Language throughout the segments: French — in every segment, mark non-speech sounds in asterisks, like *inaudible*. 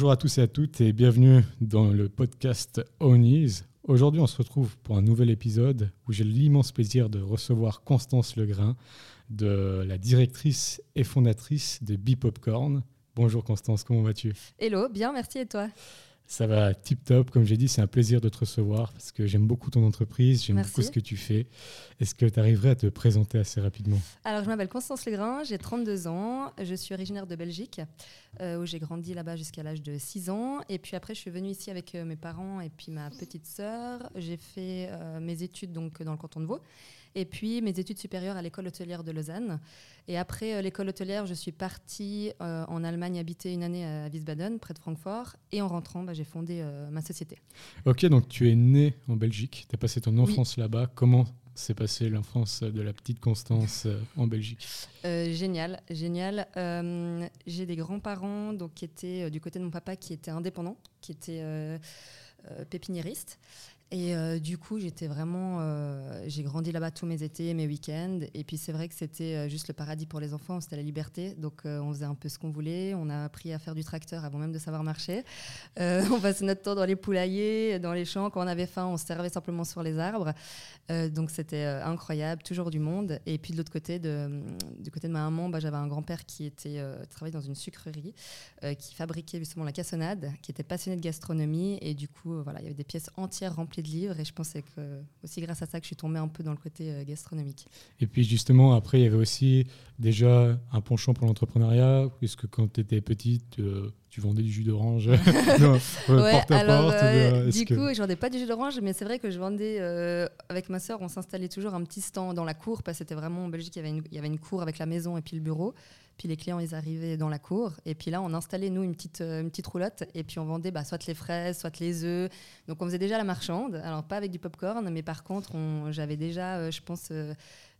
Bonjour à tous et à toutes et bienvenue dans le podcast Ownies. Aujourd'hui, on se retrouve pour un nouvel épisode où j'ai l'immense plaisir de recevoir Constance Legrain, de la directrice et fondatrice de Bipopcorn. Bonjour Constance, comment vas-tu? Hello, bien, merci et toi? Ça va tip top. Comme j'ai dit, c'est un plaisir de te recevoir parce que j'aime beaucoup ton entreprise, j'aime beaucoup ce que tu fais. Est-ce que tu arriverais à te présenter assez rapidement? Alors, je m'appelle Constance Legrain, j'ai 32 ans, je suis originaire de Belgique euh, où j'ai grandi là-bas jusqu'à l'âge de 6 ans. Et puis après, je suis venue ici avec euh, mes parents et puis ma petite sœur. J'ai fait euh, mes études donc dans le canton de Vaud et puis mes études supérieures à l'école hôtelière de Lausanne. Et après euh, l'école hôtelière, je suis partie euh, en Allemagne habiter une année à Wiesbaden, près de Francfort. Et en rentrant, bah, j'ai fondé euh, ma société. Ok, donc tu es née en Belgique, tu as passé ton enfance là-bas. Comment s'est passée l'enfance de la petite Constance en Belgique? Génial, génial. j'ai des grands-parents donc, qui étaient du côté de mon papa qui étaient indépendants, qui étaient pépiniéristes. Et euh, du coup, j'étais vraiment. Euh, j'ai grandi là-bas tous mes étés, mes week-ends. Et puis, c'est vrai que c'était euh, juste le paradis pour les enfants, c'était la liberté. Donc, on faisait un peu ce qu'on voulait. On a appris à faire du tracteur avant même de savoir marcher. *laughs* on passait notre temps dans les poulaillers, dans les champs. Quand on avait faim, on se servait simplement sur les arbres. donc, c'était incroyable, toujours du monde. Et puis, de l'autre côté, du côté de ma maman, bah, j'avais un grand-père qui était travaillait dans une sucrerie, qui fabriquait justement la cassonade, qui était passionné de gastronomie. Et du coup, voilà, il y avait des pièces entières remplies de livres et je pensais que aussi grâce à ça que je suis tombée un peu dans le côté euh, gastronomique. Et puis justement, après, il y avait aussi déjà un penchant pour l'entrepreneuriat, puisque quand tu étais petite, euh, tu vendais du jus d'orange *laughs* euh, porte à porte. du coup, je vendais pas du jus d'orange, mais c'est vrai que je vendais avec ma sœur, on s'installait toujours un petit stand dans la cour, parce que c'était vraiment en Belgique, il y, avait une, il y avait une cour avec la maison et puis le bureau. Puis les clients, ils arrivaient dans la cour. Et puis là, on installait, nous, une petite, euh, une petite roulotte. Et puis on vendait bah, soit les fraises, soit les œufs. Donc on faisait déjà la marchande. Alors pas avec du popcorn, mais par contre, j'avais déjà, euh, je pense, euh,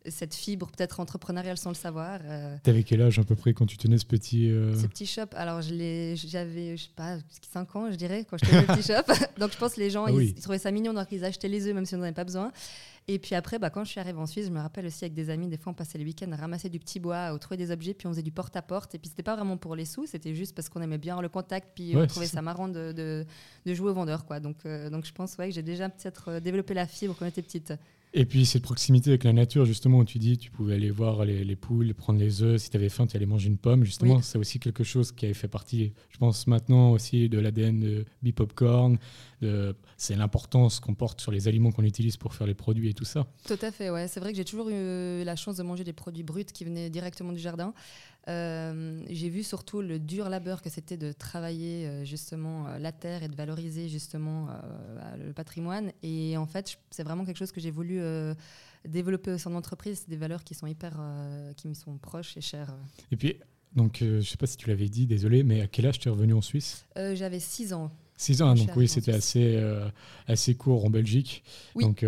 cette fibre peut-être entrepreneuriale sans le savoir. Euh. T'avais quel âge à peu près quand tu tenais ce petit... Ce petit shop, alors j'avais, je sais pas, 5 ans je dirais, quand je tenais le petit shop. *laughs* *laughs* Donc je pense que les gens, ah ils, trouvaient ça mignon, donc ils achetaient les œufs même si on n'en avait pas besoin. Et puis après, bah, quand je suis arrivée en Suisse, je me rappelle aussi avec des amis, des fois on passait les week-ends à ramasser du petit bois, à trouver des objets, puis on faisait du porte-à-porte. Et puis c'était pas vraiment pour les sous, c'était juste parce qu'on aimait bien le contact, puis on trouvait ça marrant de, de, jouer au vendeur. Quoi. Donc, euh, donc je pense ouais, que j'ai déjà peut-être euh, développé la fibre quand on était petite. Et puis cette proximité avec la nature, justement, où tu dis tu pouvais aller voir les, poules, prendre les œufs, si tu avais faim, tu allais manger une pomme, justement, c'est aussi quelque chose qui avait fait partie, je pense maintenant aussi, de l'ADN de Bipopcorn. C'est l'importance qu'on porte sur les aliments qu'on utilise pour faire les produits et tout ça. Tout à fait, ouais. C'est vrai que j'ai toujours eu la chance de manger des produits bruts qui venaient directement du jardin. Euh, j'ai vu surtout le dur labeur que c'était de travailler euh, justement euh, la terre et de valoriser justement le patrimoine. Et en fait, c'est vraiment quelque chose que j'ai voulu développer au sein de l'entreprise. C'est des valeurs qui sont hyper, qui me sont proches et chères. Et puis, donc, je ne sais pas si tu l'avais dit, désolé, mais à quel âge tu es revenu en Suisse? J'avais 6 ans. 6 ans, hein, donc oui, c'était assez, assez court en Belgique. Donc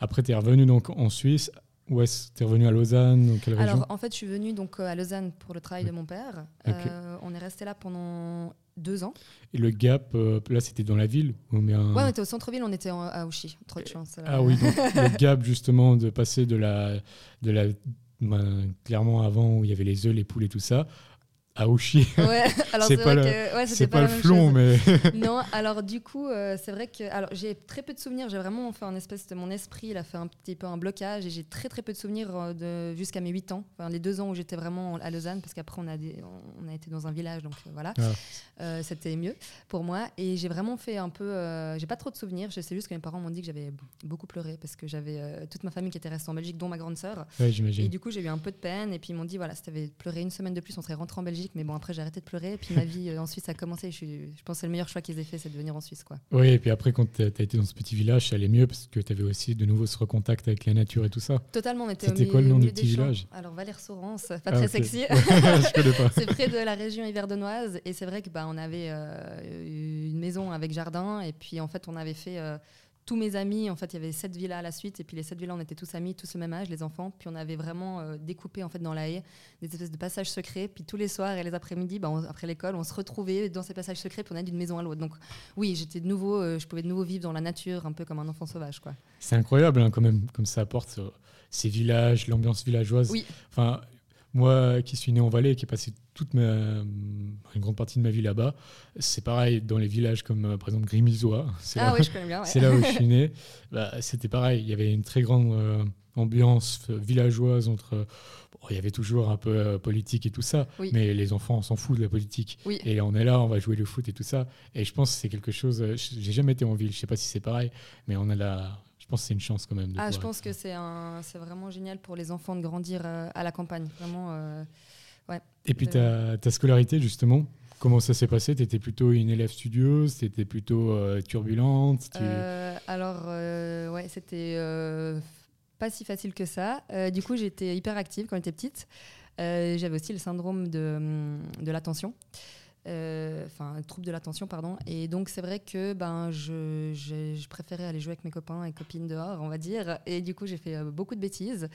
après, tu es revenu donc en Suisse. Où est-ce tu es revenu à Lausanne quelle Alors, en fait, je suis venue donc, euh, à Lausanne pour le travail de mon père. Euh, on est resté là pendant deux ans. Et le gap, euh, là, c'était dans la ville on Oui, on était au centre-ville, on était à Ouchy. Trop de chance. Ah oui, donc *laughs* le gap, justement, de passer de la. De la ben, clairement, avant, où il y avait les œufs, les poules et tout ça, Aouchi. Ouais, alors *laughs* C'est pas le- que ouais, C'est pas, le flon, mais. *laughs* Non, alors du coup, euh, c'est vrai que alors j'ai très peu de souvenirs. J'ai vraiment fait un espèce de mon esprit, il a fait un petit peu un blocage et j'ai très très peu de souvenirs euh, de jusqu'à mes 8 ans, enfin les deux ans où j'étais vraiment à Lausanne, parce qu'après on a des, on a été dans un village, donc euh, voilà, Ah. Euh, c'était mieux pour moi. Et j'ai vraiment fait un peu, euh, j'ai pas trop de souvenirs. Je sais juste que mes parents m'ont dit que j'avais beaucoup pleuré parce que j'avais toute ma famille qui était restée en Belgique, dont ma grande sœur. Ouais, Et j'imagine. du coup, j'ai eu un peu de peine. Et puis, ils m'ont dit, voilà, si t'avais pleuré une semaine de plus, on serait rentré en Belgique. Mais bon, après, j'ai arrêté de pleurer. Et puis, ma vie euh, en Suisse a commencé. Je, suis- je pense que c'est le meilleur choix qu'ils aient fait, c'est de venir en Suisse, quoi. Oui, et puis après, quand tu as été dans ce petit village, ça allait mieux parce que tu avais aussi de nouveau ce recontact avec la nature et tout ça. Totalement, on était C'était quoi le nom du petit village? Alors, Valère-Sorance, pas Ah, très sexy. *laughs* je connais pas. c'est près de la région yverdonoise. Et c'est vrai que bah, on avait euh, une maison avec jardin. Et puis, en fait, on avait fait. euh, tous mes amis, en fait, il y avait sept villas à la suite, et puis les sept villas, on était tous amis, tous au même âge, les enfants. Puis on avait vraiment euh, découpé en fait dans la haie des espèces de passages secrets. Puis tous les soirs et les après-midi, bah, on- après l'école, on se retrouvait dans ces passages secrets, puis on allait d'une maison à l'autre. Donc oui, j'étais de nouveau, euh, je pouvais de nouveau vivre dans la nature, un peu comme un enfant sauvage, quoi. C'est incroyable hein, quand même, comme ça apporte euh, ces villages, l'ambiance villageoise. Oui. Enfin, moi qui suis né en Valais et qui ai passé toute ma, une grande partie de ma vie là-bas, c'est pareil dans les villages comme euh, par exemple Grimilzois. *laughs* C'est Ah là, oui, je connais bien. ouais. c'est là où je suis né. *laughs* Bah, C'était pareil, il y avait une très grande euh, ambiance euh, villageoise entre. bon, il y avait toujours un peu euh, politique et tout ça, Oui. mais les enfants on s'en foutent de la politique. Oui. Et on est là, on va jouer le foot et tout ça. Et je pense que c'est quelque chose. J'ai jamais été en ville, je sais pas si c'est pareil, mais on a la. Je pense que c'est une chance quand même. De Ah, je pense être- que c'est un, c'est vraiment génial pour les enfants de grandir euh, à la campagne. Vraiment. euh, Et puis ta, ta scolarité, justement, comment ça s'est passé? Tu étais plutôt une élève studieuse, tu étais plutôt euh, turbulente tu- Euh, alors, euh, ouais, c'était pas si facile que ça. Du coup, j'étais hyper active quand j'étais petite. J'avais aussi le syndrome de, hum, de l'attention. Euh, Enfin, le trouble de l'attention, pardon. Et donc, c'est vrai que ben, je, je, je préférais aller jouer avec mes copains et copines dehors, on va dire. Et du coup, j'ai fait euh, beaucoup de bêtises.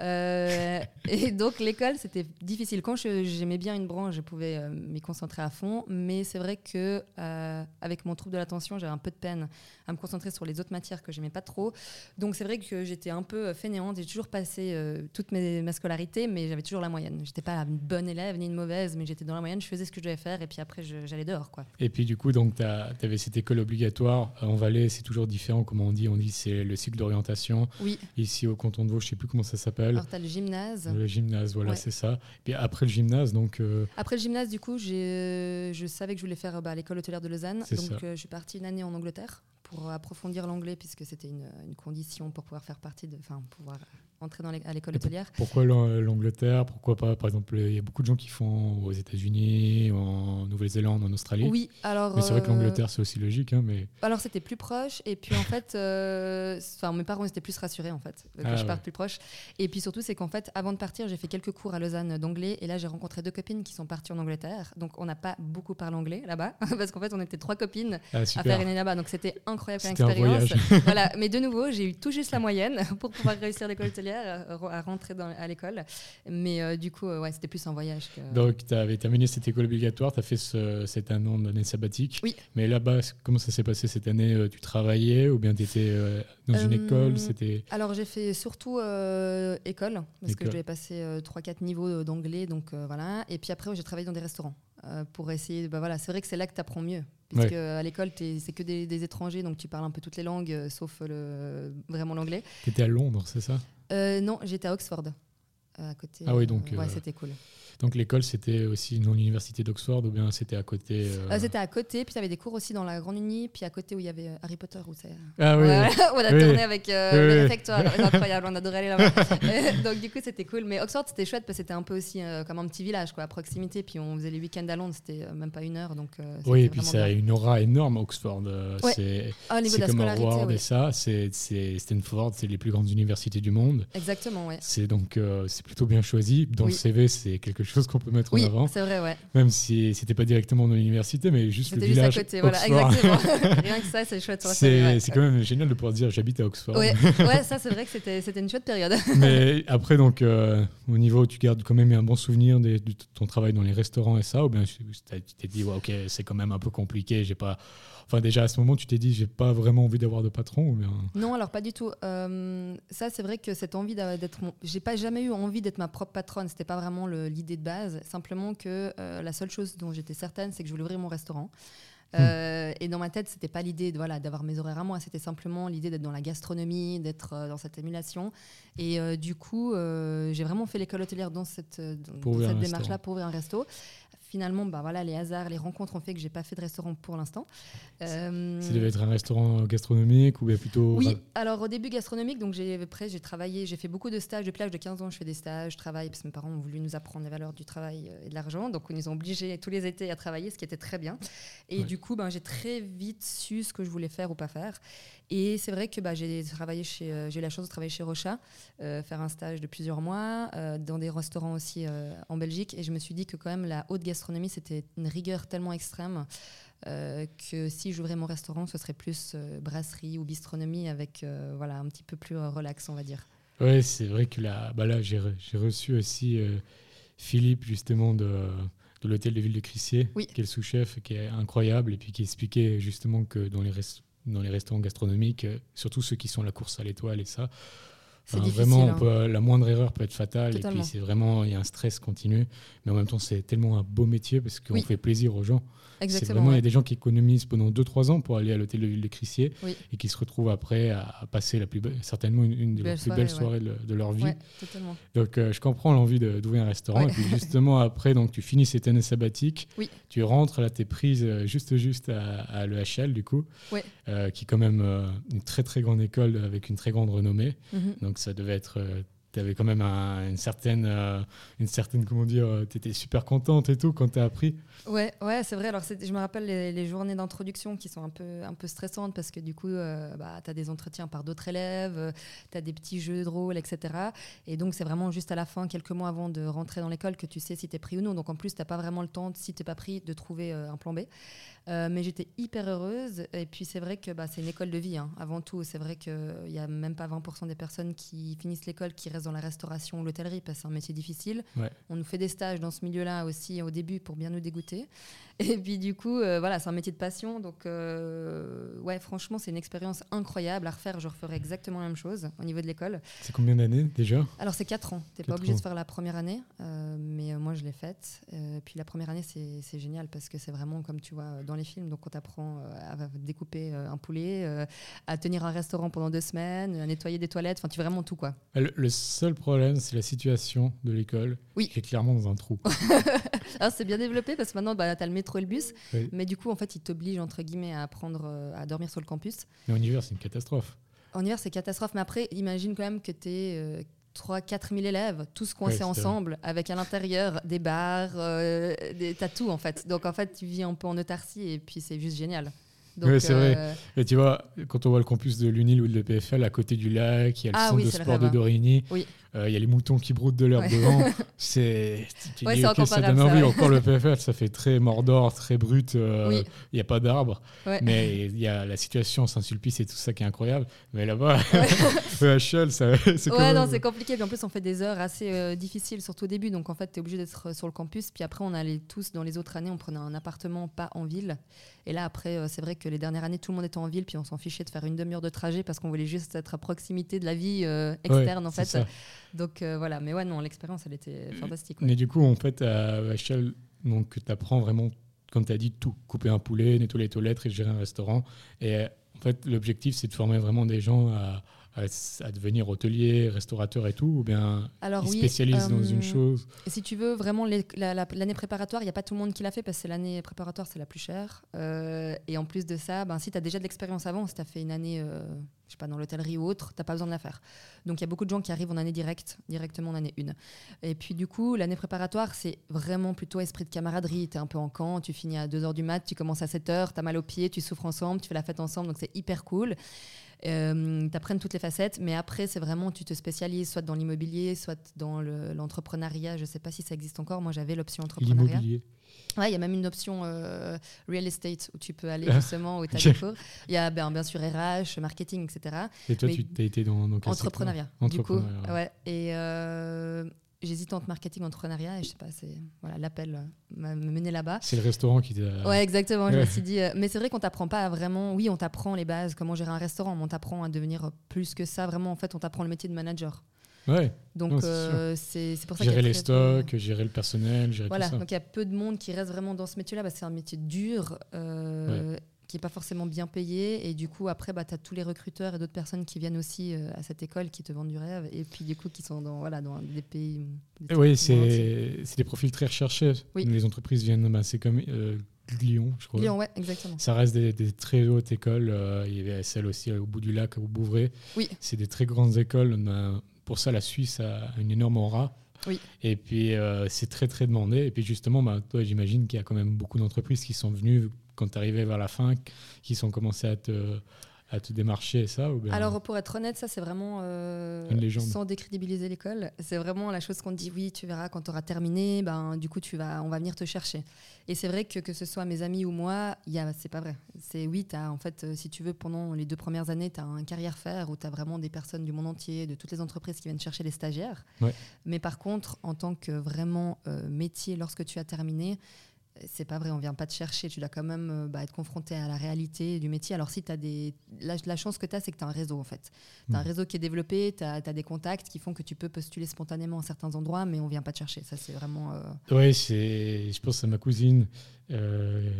Euh, et *laughs* donc, l'école, c'était difficile. Quand j'aimais bien une branche, je pouvais euh, m'y concentrer à fond. Mais c'est vrai que euh, avec mon trouble de l'attention, j'avais un peu de peine à me concentrer sur les autres matières que j'aimais pas trop. Donc c'est vrai que j'étais un peu euh, fainéante. J'ai toujours passé euh, toute mes, ma scolarité, mais j'avais toujours la moyenne. J'étais pas une bonne élève ni une mauvaise, mais j'étais dans la moyenne. Je faisais ce que je devais faire et puis après j'allais dehors, quoi. Et puis du coup, donc tu avais cette école obligatoire. En Valais, c'est toujours différent, comment on dit On dit c'est le cycle d'orientation. Oui. Ici au canton de Vaud, je sais plus comment ça s'appelle. Alors t'as le gymnase. Le gymnase, voilà, Ouais. c'est ça. Puis après le gymnase, donc euh, Après le gymnase, du coup, j'ai- je savais que je voulais faire bah, l'école hôtelière de Lausanne. Donc euh, je suis partie une année en Angleterre pour approfondir l'anglais puisque c'était une, condition pour pouvoir faire partie de, enfin entrer dans à l'école hôtelière. pourquoi l'An- l'Angleterre? Pourquoi pas, par exemple, il y a beaucoup de gens qui font aux États-Unis, en Nouvelle-Zélande, en Australie. Oui, alors. Mais c'est vrai que euh, l'Angleterre, c'est aussi logique. hein, mais Alors c'était plus proche et puis en *laughs* fait, euh, enfin mes parents étaient plus rassurés en fait que Ah je ouais. parte plus proche. Et puis surtout c'est qu'en fait avant de partir j'ai fait quelques cours à Lausanne d'anglais et là j'ai rencontré deux copines qui sont parties en Angleterre. Donc on n'a pas beaucoup parlé anglais là-bas *laughs* parce qu'en fait on était trois copines ah, à faire une là-bas. Donc c'était incroyable comme expérience. *laughs* voilà, mais de nouveau j'ai eu tout juste la moyenne pour pouvoir réussir l'école hôtelière à rentrer dans, à l'école. Mais euh, du coup euh, ouais c'était plus un voyage que. Donc, tu avais terminé cette école obligatoire, tu as fait ce, cet un an d'année sabbatique. Oui. Mais là-bas, comment ça s'est passé cette année Euh, Tu travaillais ou bien tu étais dans une école C'était Alors j'ai fait surtout école, parce que je devais passer 3-4 niveaux d'anglais, donc voilà. Et puis après, ouais, j'ai travaillé dans des restaurants pour essayer. Bah, voilà, c'est vrai que c'est là que tu apprends mieux, puisque à l'école, c'est que des, des étrangers, donc tu parles un peu toutes les langues, euh, sauf le, vraiment l'anglais. Tu étais à Londres, c'est ça? Euh, non, j'étais à Oxford. À côté, Ah oui, euh, donc, ouais, euh, c'était cool. Donc l'école, c'était aussi dans l'université d'Oxford ou bien c'était à côté euh, Euh, c'était à côté, puis il y avait des cours aussi dans la Grande Uni, puis à côté où il y avait euh, Harry Potter, où. Ah oui, Ouais, *laughs* on a Oui. tourné avec euh, le réfectoire, c'est incroyable, on adorait aller là-bas. Euh, *laughs* Donc du coup c'était cool, mais Oxford c'était chouette parce que c'était un peu aussi euh, comme un petit village quoi, à proximité, puis on faisait les week-ends à Londres, c'était euh, même pas une heure, donc. euh, oui, et puis ça a une aura énorme, Oxford. euh, Ouais. C'est Ah, comme Harvard et ça. C'est Stanford, c'est les plus grandes universités du monde. Exactement, ouais. C'est donc euh, c'est plutôt bien choisi. Dans Oui. le CV, c'est quelque chose qu'on peut mettre Oui, en avant. c'est vrai, ouais. Même si c'était pas directement dans l'université, mais juste le C'était juste à village. côté, voilà, Oxford. exactement. *laughs* *laughs* Rien que ça, c'est chouette. C'est ouais. quand même génial de pouvoir dire j'habite à Oxford. Ouais, *laughs* ouais, ça c'est vrai que c'était une chouette période. Mais après, donc, euh, au niveau, tu gardes quand même un bon souvenir de, de ton travail dans les restaurants et ça, ou bien tu t'es dit, ouais, ok, c'est quand même un peu compliqué, j'ai pas. Enfin, déjà à ce moment, tu t'es dit, j'ai pas vraiment envie d'avoir de patron, ou bien. Non, alors pas du tout. Euh, ça, c'est vrai que cette envie d'être. mon- J'ai pas jamais eu envie d'être ma propre patronne. C'était pas vraiment l'idée de base. Simplement que la seule chose dont j'étais certaine, c'est que je voulais ouvrir mon restaurant. Hmm. Euh, et dans ma tête, c'était pas l'idée de, voilà, d'avoir mes horaires à moi, c'était simplement l'idée d'être dans la gastronomie, d'être euh, dans cette émulation. Et euh, du coup, j'ai vraiment fait l'école hôtelière dans cette, dans, cette démarche-là pour ouvrir un resto finalement, bah voilà, les hasards, les rencontres ont fait que j'ai pas fait de restaurant pour l'instant. Euh... Ça devait être un restaurant gastronomique ou plutôt. Oui, alors au début gastronomique, donc j'ai après j'ai travaillé, j'ai fait beaucoup de stages depuis l'âge de 15 ans. Je fais des stages, je travaille parce que mes parents ont voulu nous apprendre les valeurs du travail euh, et de l'argent, donc ils nous ont obligés tous les étés à travailler, ce qui était très bien. Et du coup, ben, j'ai très vite su ce que je voulais faire ou pas faire. Et c'est vrai que bah, j'ai travaillé chez, euh, j'ai eu la chance de travailler chez Rocha, euh, faire un stage de plusieurs mois, dans des restaurants aussi en Belgique. Et je me suis dit que quand même la haute gastronomie, c'était une rigueur tellement extrême que si j'ouvrais mon restaurant, ce serait plus brasserie ou bistronomie avec voilà, un petit peu plus relax, on va dire. Oui, c'est vrai que là, bah là j'ai, reçu aussi Philippe, justement, de, de l'hôtel de ville de Crissier, qui est le sous-chef, qui est incroyable, et puis qui expliquait justement que dans les restaurants, dans les restaurants gastronomiques, euh, surtout ceux qui sont la course à l'étoile et ça. Vraiment, hein. la moindre erreur peut être fatale. Et puis, c'est vraiment, il y a un stress continu. Mais en même temps, c'est tellement un beau métier parce qu'on fait plaisir aux gens. Exactement. Vraiment, il y a des gens qui économisent pendant 2-3 ans pour aller à l'hôtel de ville de Crissier et qui se retrouvent après à, passer la plus certainement une, des plus belles soirées de, leur vie. donc, euh, je comprends l'envie d'ouvrir un restaurant. Et puis, justement, après, donc, tu finis cette année sabbatique, tu rentres, là, tu es prise euh, juste, juste à, l'EHL, du coup, euh, qui est quand même une très, très grande école avec une très grande renommée. Mhm. Donc, ça devait être tu avais quand même une certaine, euh, une certaine, comment dire, euh, tu étais super contente et tout quand tu as appris. Ouais, ouais c'est vrai. Alors, je me rappelle les, journées d'introduction qui sont un peu, un peu stressantes parce que du coup, euh, bah, tu as des entretiens par d'autres élèves, tu as des petits jeux de rôle, etc. Et donc, c'est vraiment juste à la fin, quelques mois avant de rentrer dans l'école, que tu sais si tu es pris ou non. Donc, en plus, tu n'as pas vraiment le temps, si tu pas pris, de trouver un plan B. Mais j'étais hyper heureuse. Et puis c'est vrai que bah, c'est une école de vie, hein, avant tout. C'est vrai qu'il n'y a même pas 20% des personnes qui finissent l'école qui restent dans la restauration ou l'hôtellerie parce que c'est un métier difficile. On nous fait des stages dans ce milieu-là aussi au début pour bien nous dégoûter. *laughs* Et puis du coup, euh, voilà, c'est un métier de passion. Donc euh, ouais, franchement, c'est une expérience incroyable. À refaire, je referais exactement la même chose au niveau de l'école. C'est combien d'années déjà? Alors c'est 4 ans. Tu n'es pas obligé de faire la première année, mais moi je l'ai faite. puis la première année, c'est génial parce que c'est vraiment comme tu vois dans les films. Donc, on t'apprend euh, à découper euh, un poulet, euh, à tenir un restaurant pendant deux semaines, à nettoyer des toilettes. Enfin, tu fais vraiment tout, quoi. Le, seul problème, c'est la situation de l'école, oui. qui est clairement dans un trou. *laughs* Alors, c'est bien développé parce que maintenant, bah, tu as le métro et le bus. Mais du coup, en fait, ils t'obligent, entre guillemets, à apprendre à dormir sur le campus. Mais en hiver, c'est une catastrophe. En hiver, c'est catastrophe. Mais après, imagine quand même que tu es 3 4 000 élèves, tous coincés ensemble, avec à l'intérieur des bars, euh, des, t'as tout en fait. Donc en fait, tu vis un peu en autarcie et puis c'est juste génial. Oui, c'est vrai. Euh, et tu vois, quand on voit le campus de l'UNIL ou de l'EPFL à côté du lac, il y a le ah centre de sport de Dorigny, il y a les moutons qui broutent de l'herbe devant. *laughs* C'est. Ouais, ça donne envie. Encore le PFL, ça fait très Mordor, très brut. Euh, il n'y a pas d'arbres. Mais il y a la situation Saint-Sulpice et tout ça qui est incroyable. Mais là-bas, *laughs* EHL, c'est Ouais, non, c'est compliqué. Puis en plus, on fait des heures assez difficiles, surtout au début. Donc en fait, tu es obligé d'être sur le campus. Puis après, on allait tous, dans les autres années, on prenait un appartement pas en ville. Et là, après, c'est vrai que les dernières années, tout le monde était en ville, puis on s'en fichait de faire une demi-heure de trajet parce qu'on voulait juste être à proximité de la vie euh, externe, en fait. Donc euh, voilà, mais ouais, non, l'expérience, elle était fantastique. Mais du coup, en fait, à HL, donc, tu apprends vraiment, comme tu as dit, tout. Couper un poulet, nettoyer les toilettes et gérer un restaurant. Et en fait, l'objectif, c'est de former vraiment des gens à à, devenir hôtelier, restaurateur et tout, ou bien Alors, ils spécialisent dans une euh, chose Si tu veux, vraiment, l'année préparatoire, il n'y a pas tout le monde qui l'a fait parce que l'année préparatoire, c'est la plus chère. Euh, et en plus de ça, ben, si tu as déjà de l'expérience avant, si tu as fait une année, euh, je sais pas, dans l'hôtellerie ou autre, tu n'as pas besoin de la faire. Donc il y a beaucoup de gens qui arrivent en année directe, directement en année 1. Et puis du coup, l'année préparatoire, c'est vraiment plutôt esprit de camaraderie. Tu es un peu en camp, tu finis à 2h du mat, tu commences à 7h, tu as mal aux pieds, tu souffres ensemble, tu fais la fête ensemble, donc c'est hyper cool. Euh, tu apprennes toutes les facettes, mais après, c'est vraiment, tu te spécialises soit dans l'immobilier, soit dans l'entrepreneuriat. je ne sais pas si ça existe encore. Moi, j'avais l'option entrepreneuriat. Ouais, il y a même une option euh, real estate où tu peux aller *laughs* justement, où tu as des Il y a ben, bien sûr RH, marketing, etc. Et toi, tu as été dans, dans quel Entrepreneuriat, du coup. Ouais. Et euh, j'hésite entre marketing et entrepreneuriat et je sais pas, c'est voilà, l'appel euh, m'a mené là-bas. C'est le restaurant qui t'a. Ouais, exactement. je me suis dit, euh, mais c'est vrai qu'on t'apprend pas à vraiment. Oui, on t'apprend les bases, comment gérer un restaurant, mais on t'apprend à devenir plus que ça. Vraiment, en fait, on t'apprend le métier de manager. Ouais. Donc euh, c'est pour ça Gérer les stocks, gérer le personnel, gérer Voilà, tout ça. donc il y a peu de monde qui reste vraiment dans ce métier-là, parce que c'est un métier dur, euh, qui n'est pas forcément bien payé. Et du coup, après, bah, tu as tous les recruteurs et d'autres personnes qui viennent aussi euh, à cette école qui te vendent du rêve. Et puis, du coup, qui sont dans, voilà, dans des pays. des Oui, c'est des profils très recherchés. Oui. Les entreprises viennent, bah, c'est comme euh, Lyon, je crois. Lyon, ouais, exactement. Ça reste des, des très hautes écoles. euh, il y avait celle aussi au bout du lac, au Bouvray. Oui. C'est des très grandes écoles. Pour ça, la Suisse a une énorme aura. Oui. Et puis, euh, c'est très, très demandé. Et puis, justement, bah, toi, j'imagine qu'il y a quand même beaucoup d'entreprises qui sont venues, quand tu arrivais vers la fin, qui sont commencées à te, à te démarcher ça ou bien- Alors, pour être honnête, ça, c'est vraiment. euh, Une légende. Sans décrédibiliser l'école. C'est vraiment la chose qu'on te dit oui, tu verras quand tu auras terminé, ben, du coup, tu vas, on va venir te chercher. Et c'est vrai que que ce soit mes amis ou moi, c'est pas vrai. C'est oui, as, en fait, euh, si tu veux, pendant les deux premières années, tu as un carrière faire où tu as vraiment des personnes du monde entier, de toutes les entreprises qui viennent chercher les stagiaires. Ouais. Mais par contre, en tant que vraiment euh, métier, lorsque tu as terminé, c'est pas vrai, on vient pas te chercher. Tu dois quand même euh, bah, être confronté à la réalité du métier. Alors, si tu as des. La, la chance que tu as, c'est que tu as un réseau, en fait. Tu as un Mhm. réseau qui est développé, tu as, des contacts qui font que tu peux postuler spontanément à certains endroits, mais on vient pas te chercher. Ça, c'est vraiment. euh, Oui, je pense à ma cousine euh,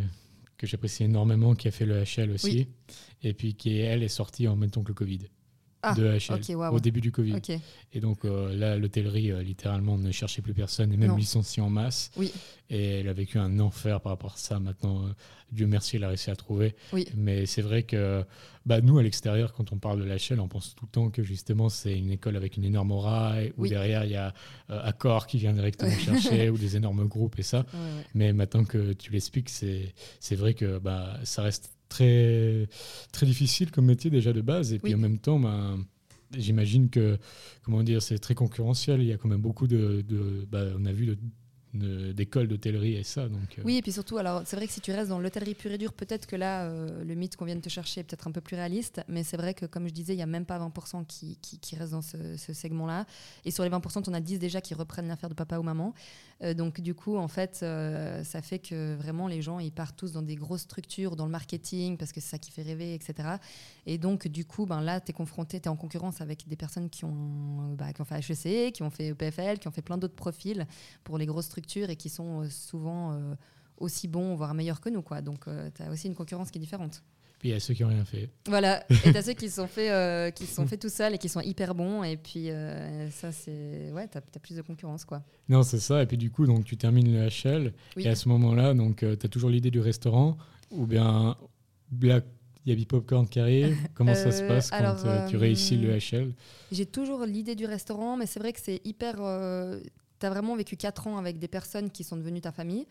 que j'apprécie énormément, qui a fait le HL aussi, Oui. et puis qui, elle, est sortie en même temps que le Covid. Ah, de HL, au début du Covid. Et donc euh, là, l'hôtellerie, euh, littéralement, ne cherchait plus personne, et même Non. licenciée en masse. oui, Et elle a vécu un enfer par rapport à ça. Maintenant, euh, Dieu merci, elle a réussi à trouver. oui. Mais c'est vrai que bah, nous, à l'extérieur, quand on parle de l'HL, on pense tout le temps que justement, c'est une école avec une énorme aura, et où Oui. derrière, il y a Accor qui vient directement *laughs* chercher, ou des énormes groupes et ça. Ouais, ouais. Mais maintenant que tu l'expliques, c'est c'est vrai que bah, ça reste très, très difficile comme métier déjà de base. Et puis Oui. en même temps, bah, j'imagine que comment dire, c'est très concurrentiel. Il y a quand même beaucoup de. de- bah, on a vu de- de- d'écoles d'hôtellerie et ça. Donc, euh, Oui, et puis surtout, alors c'est vrai que si tu restes dans l'hôtellerie pure et dure, peut-être que là, euh, le mythe qu'on vient de te chercher est peut-être un peu plus réaliste, mais c'est vrai que, comme je disais, il n'y a même pas 20% qui, qui, qui restent dans ce, segment-là. Et sur les 20%, on a 10 déjà qui reprennent l'affaire de papa ou maman. Euh, donc, du coup, en fait, ça fait que vraiment, les gens, ils partent tous dans des grosses structures, dans le marketing, parce que c'est ça qui fait rêver, etc. Et donc, du coup, ben, là, tu es confronté, tu es en concurrence avec des personnes qui ont, bah, qui ont fait HEC, qui ont fait EPFL, qui ont fait plein d'autres profils pour les grosses structures et qui sont euh, souvent euh, aussi bons, voire meilleurs que nous. Quoi. Donc, tu as aussi une concurrence qui est différente. Puis il y a ceux qui n'ont rien fait. Voilà. *laughs* Et tu as ceux qui se sont fait, euh, qui se sont fait tout seuls et qui sont hyper bons. Et puis, euh, ça, c'est. Ouais, tu as, plus de concurrence. quoi. Non, c'est ça. Et puis du coup, donc, tu termines le HL. Oui. Et à ce moment-là, tu as toujours l'idée du restaurant ou bien là, il y a Big Popcorn qui arrive. *laughs* Comment ça se Euh, passe quand alors, euh, tu euh, réussis le HL J'ai toujours l'idée du restaurant, mais c'est vrai que c'est hyper. Tu as vraiment vécu 4 ans avec des personnes qui sont devenues ta famille.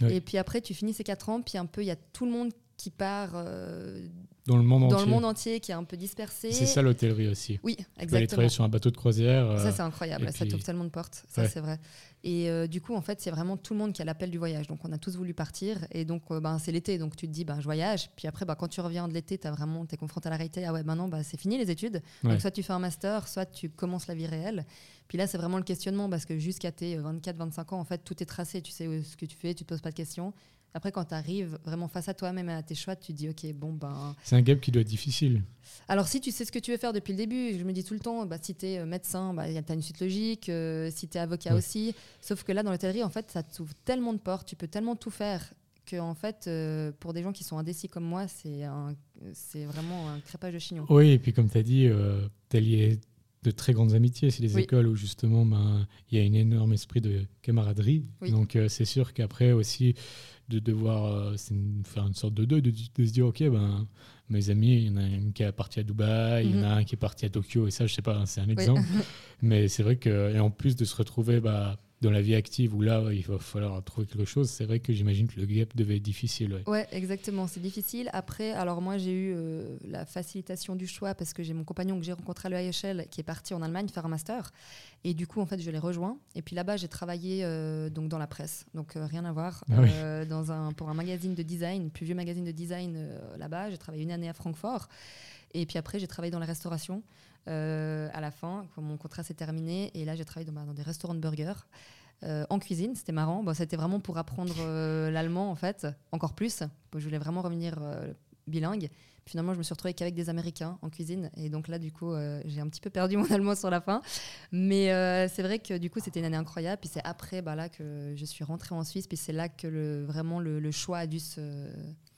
Oui. Et puis après, tu finis ces 4 ans, puis un peu, il y a tout le monde qui part euh, dans le monde dans entier. le monde entier, qui est un peu dispersé. C'est ça l'hôtellerie aussi. Oui, Tu peux aller exactement. travailler sur un bateau de croisière. euh, Ça, c'est incroyable. Ça puis- t'ouvre tellement de portes. Ça, Ouais. c'est vrai. Et euh, du coup, en fait, c'est vraiment tout le monde qui a l'appel du voyage. Donc, on a tous voulu partir. Et donc, ben, c'est l'été. Donc, tu te dis, ben, je voyage. Puis après, ben, quand tu reviens de l'été, tu vraiment, es confronté à la réalité. Ah ouais, maintenant, ben, c'est fini les études. Ouais. Donc, soit tu fais un master, soit tu commences la vie réelle. Puis là, c'est vraiment le questionnement parce que jusqu'à tes 24-25 ans, en fait, tout est tracé. Tu sais ce que tu fais, tu te poses pas de questions. Après, quand tu arrives vraiment face à toi-même et à tes choix, tu te dis, OK, bon, ben. C'est un gap qui doit être difficile. Alors, si tu sais ce que tu veux faire depuis le début, je me dis tout le temps, bah, si tu es médecin, bah, tu as une suite logique, euh, si tu es avocat Ouais. aussi. Sauf que là, dans l'hôtellerie, en fait, ça t'ouvre tellement de portes, tu peux tellement tout faire que, en fait, euh, pour des gens qui sont indécis comme moi, c'est un- c'est vraiment un crépage de chignon. Oui, et puis comme tu as dit, euh, tu as lié de très grandes amitiés. C'est des Oui. écoles où justement, ben, il y a un énorme esprit de camaraderie. Oui. Donc euh, c'est sûr qu'après aussi, de devoir euh, faire une sorte de deuil, de, de se dire, OK, ben, mes amis, il y en a un qui est parti à Dubaï, il y en a un qui est parti à Tokyo, et ça, je sais pas, c'est un exemple. *laughs* Mais c'est vrai que, et en plus de se retrouver bah, dans la vie active où là, il va falloir trouver quelque chose, c'est vrai que j'imagine que le gap devait être difficile. ouais. Ouais, exactement, c'est difficile. Après, alors moi, j'ai eu euh, la facilitation du choix parce que j'ai mon compagnon que j'ai rencontré à l'EIHL qui est parti en Allemagne faire un master. Et du coup, en fait, je l'ai rejoint. Et puis là-bas, j'ai travaillé euh, donc dans la presse, donc euh, rien à voir, Ah oui. dans un, pour un magazine de design, plus vieux magazine de design là-bas. J'ai travaillé une année à Francfort. Et puis après, j'ai travaillé dans la restauration. Euh, à la fin, quand mon contrat s'est terminé, et là, j'ai travaillé dans, bah, des restaurants de burgers. euh, en cuisine, c'était marrant. Bon, c'était vraiment pour apprendre euh, l'allemand en fait, encore plus. Je voulais vraiment revenir bilingue. Finalement, je me suis retrouvée qu'avec des Américains en cuisine. Et donc là, du coup, j'ai un petit peu perdu *laughs* mon allemand sur la fin. Mais c'est vrai que du coup, c'était une année incroyable. Puis c'est après bah, là que je suis rentrée en Suisse. Puis c'est là que vraiment le choix a dû se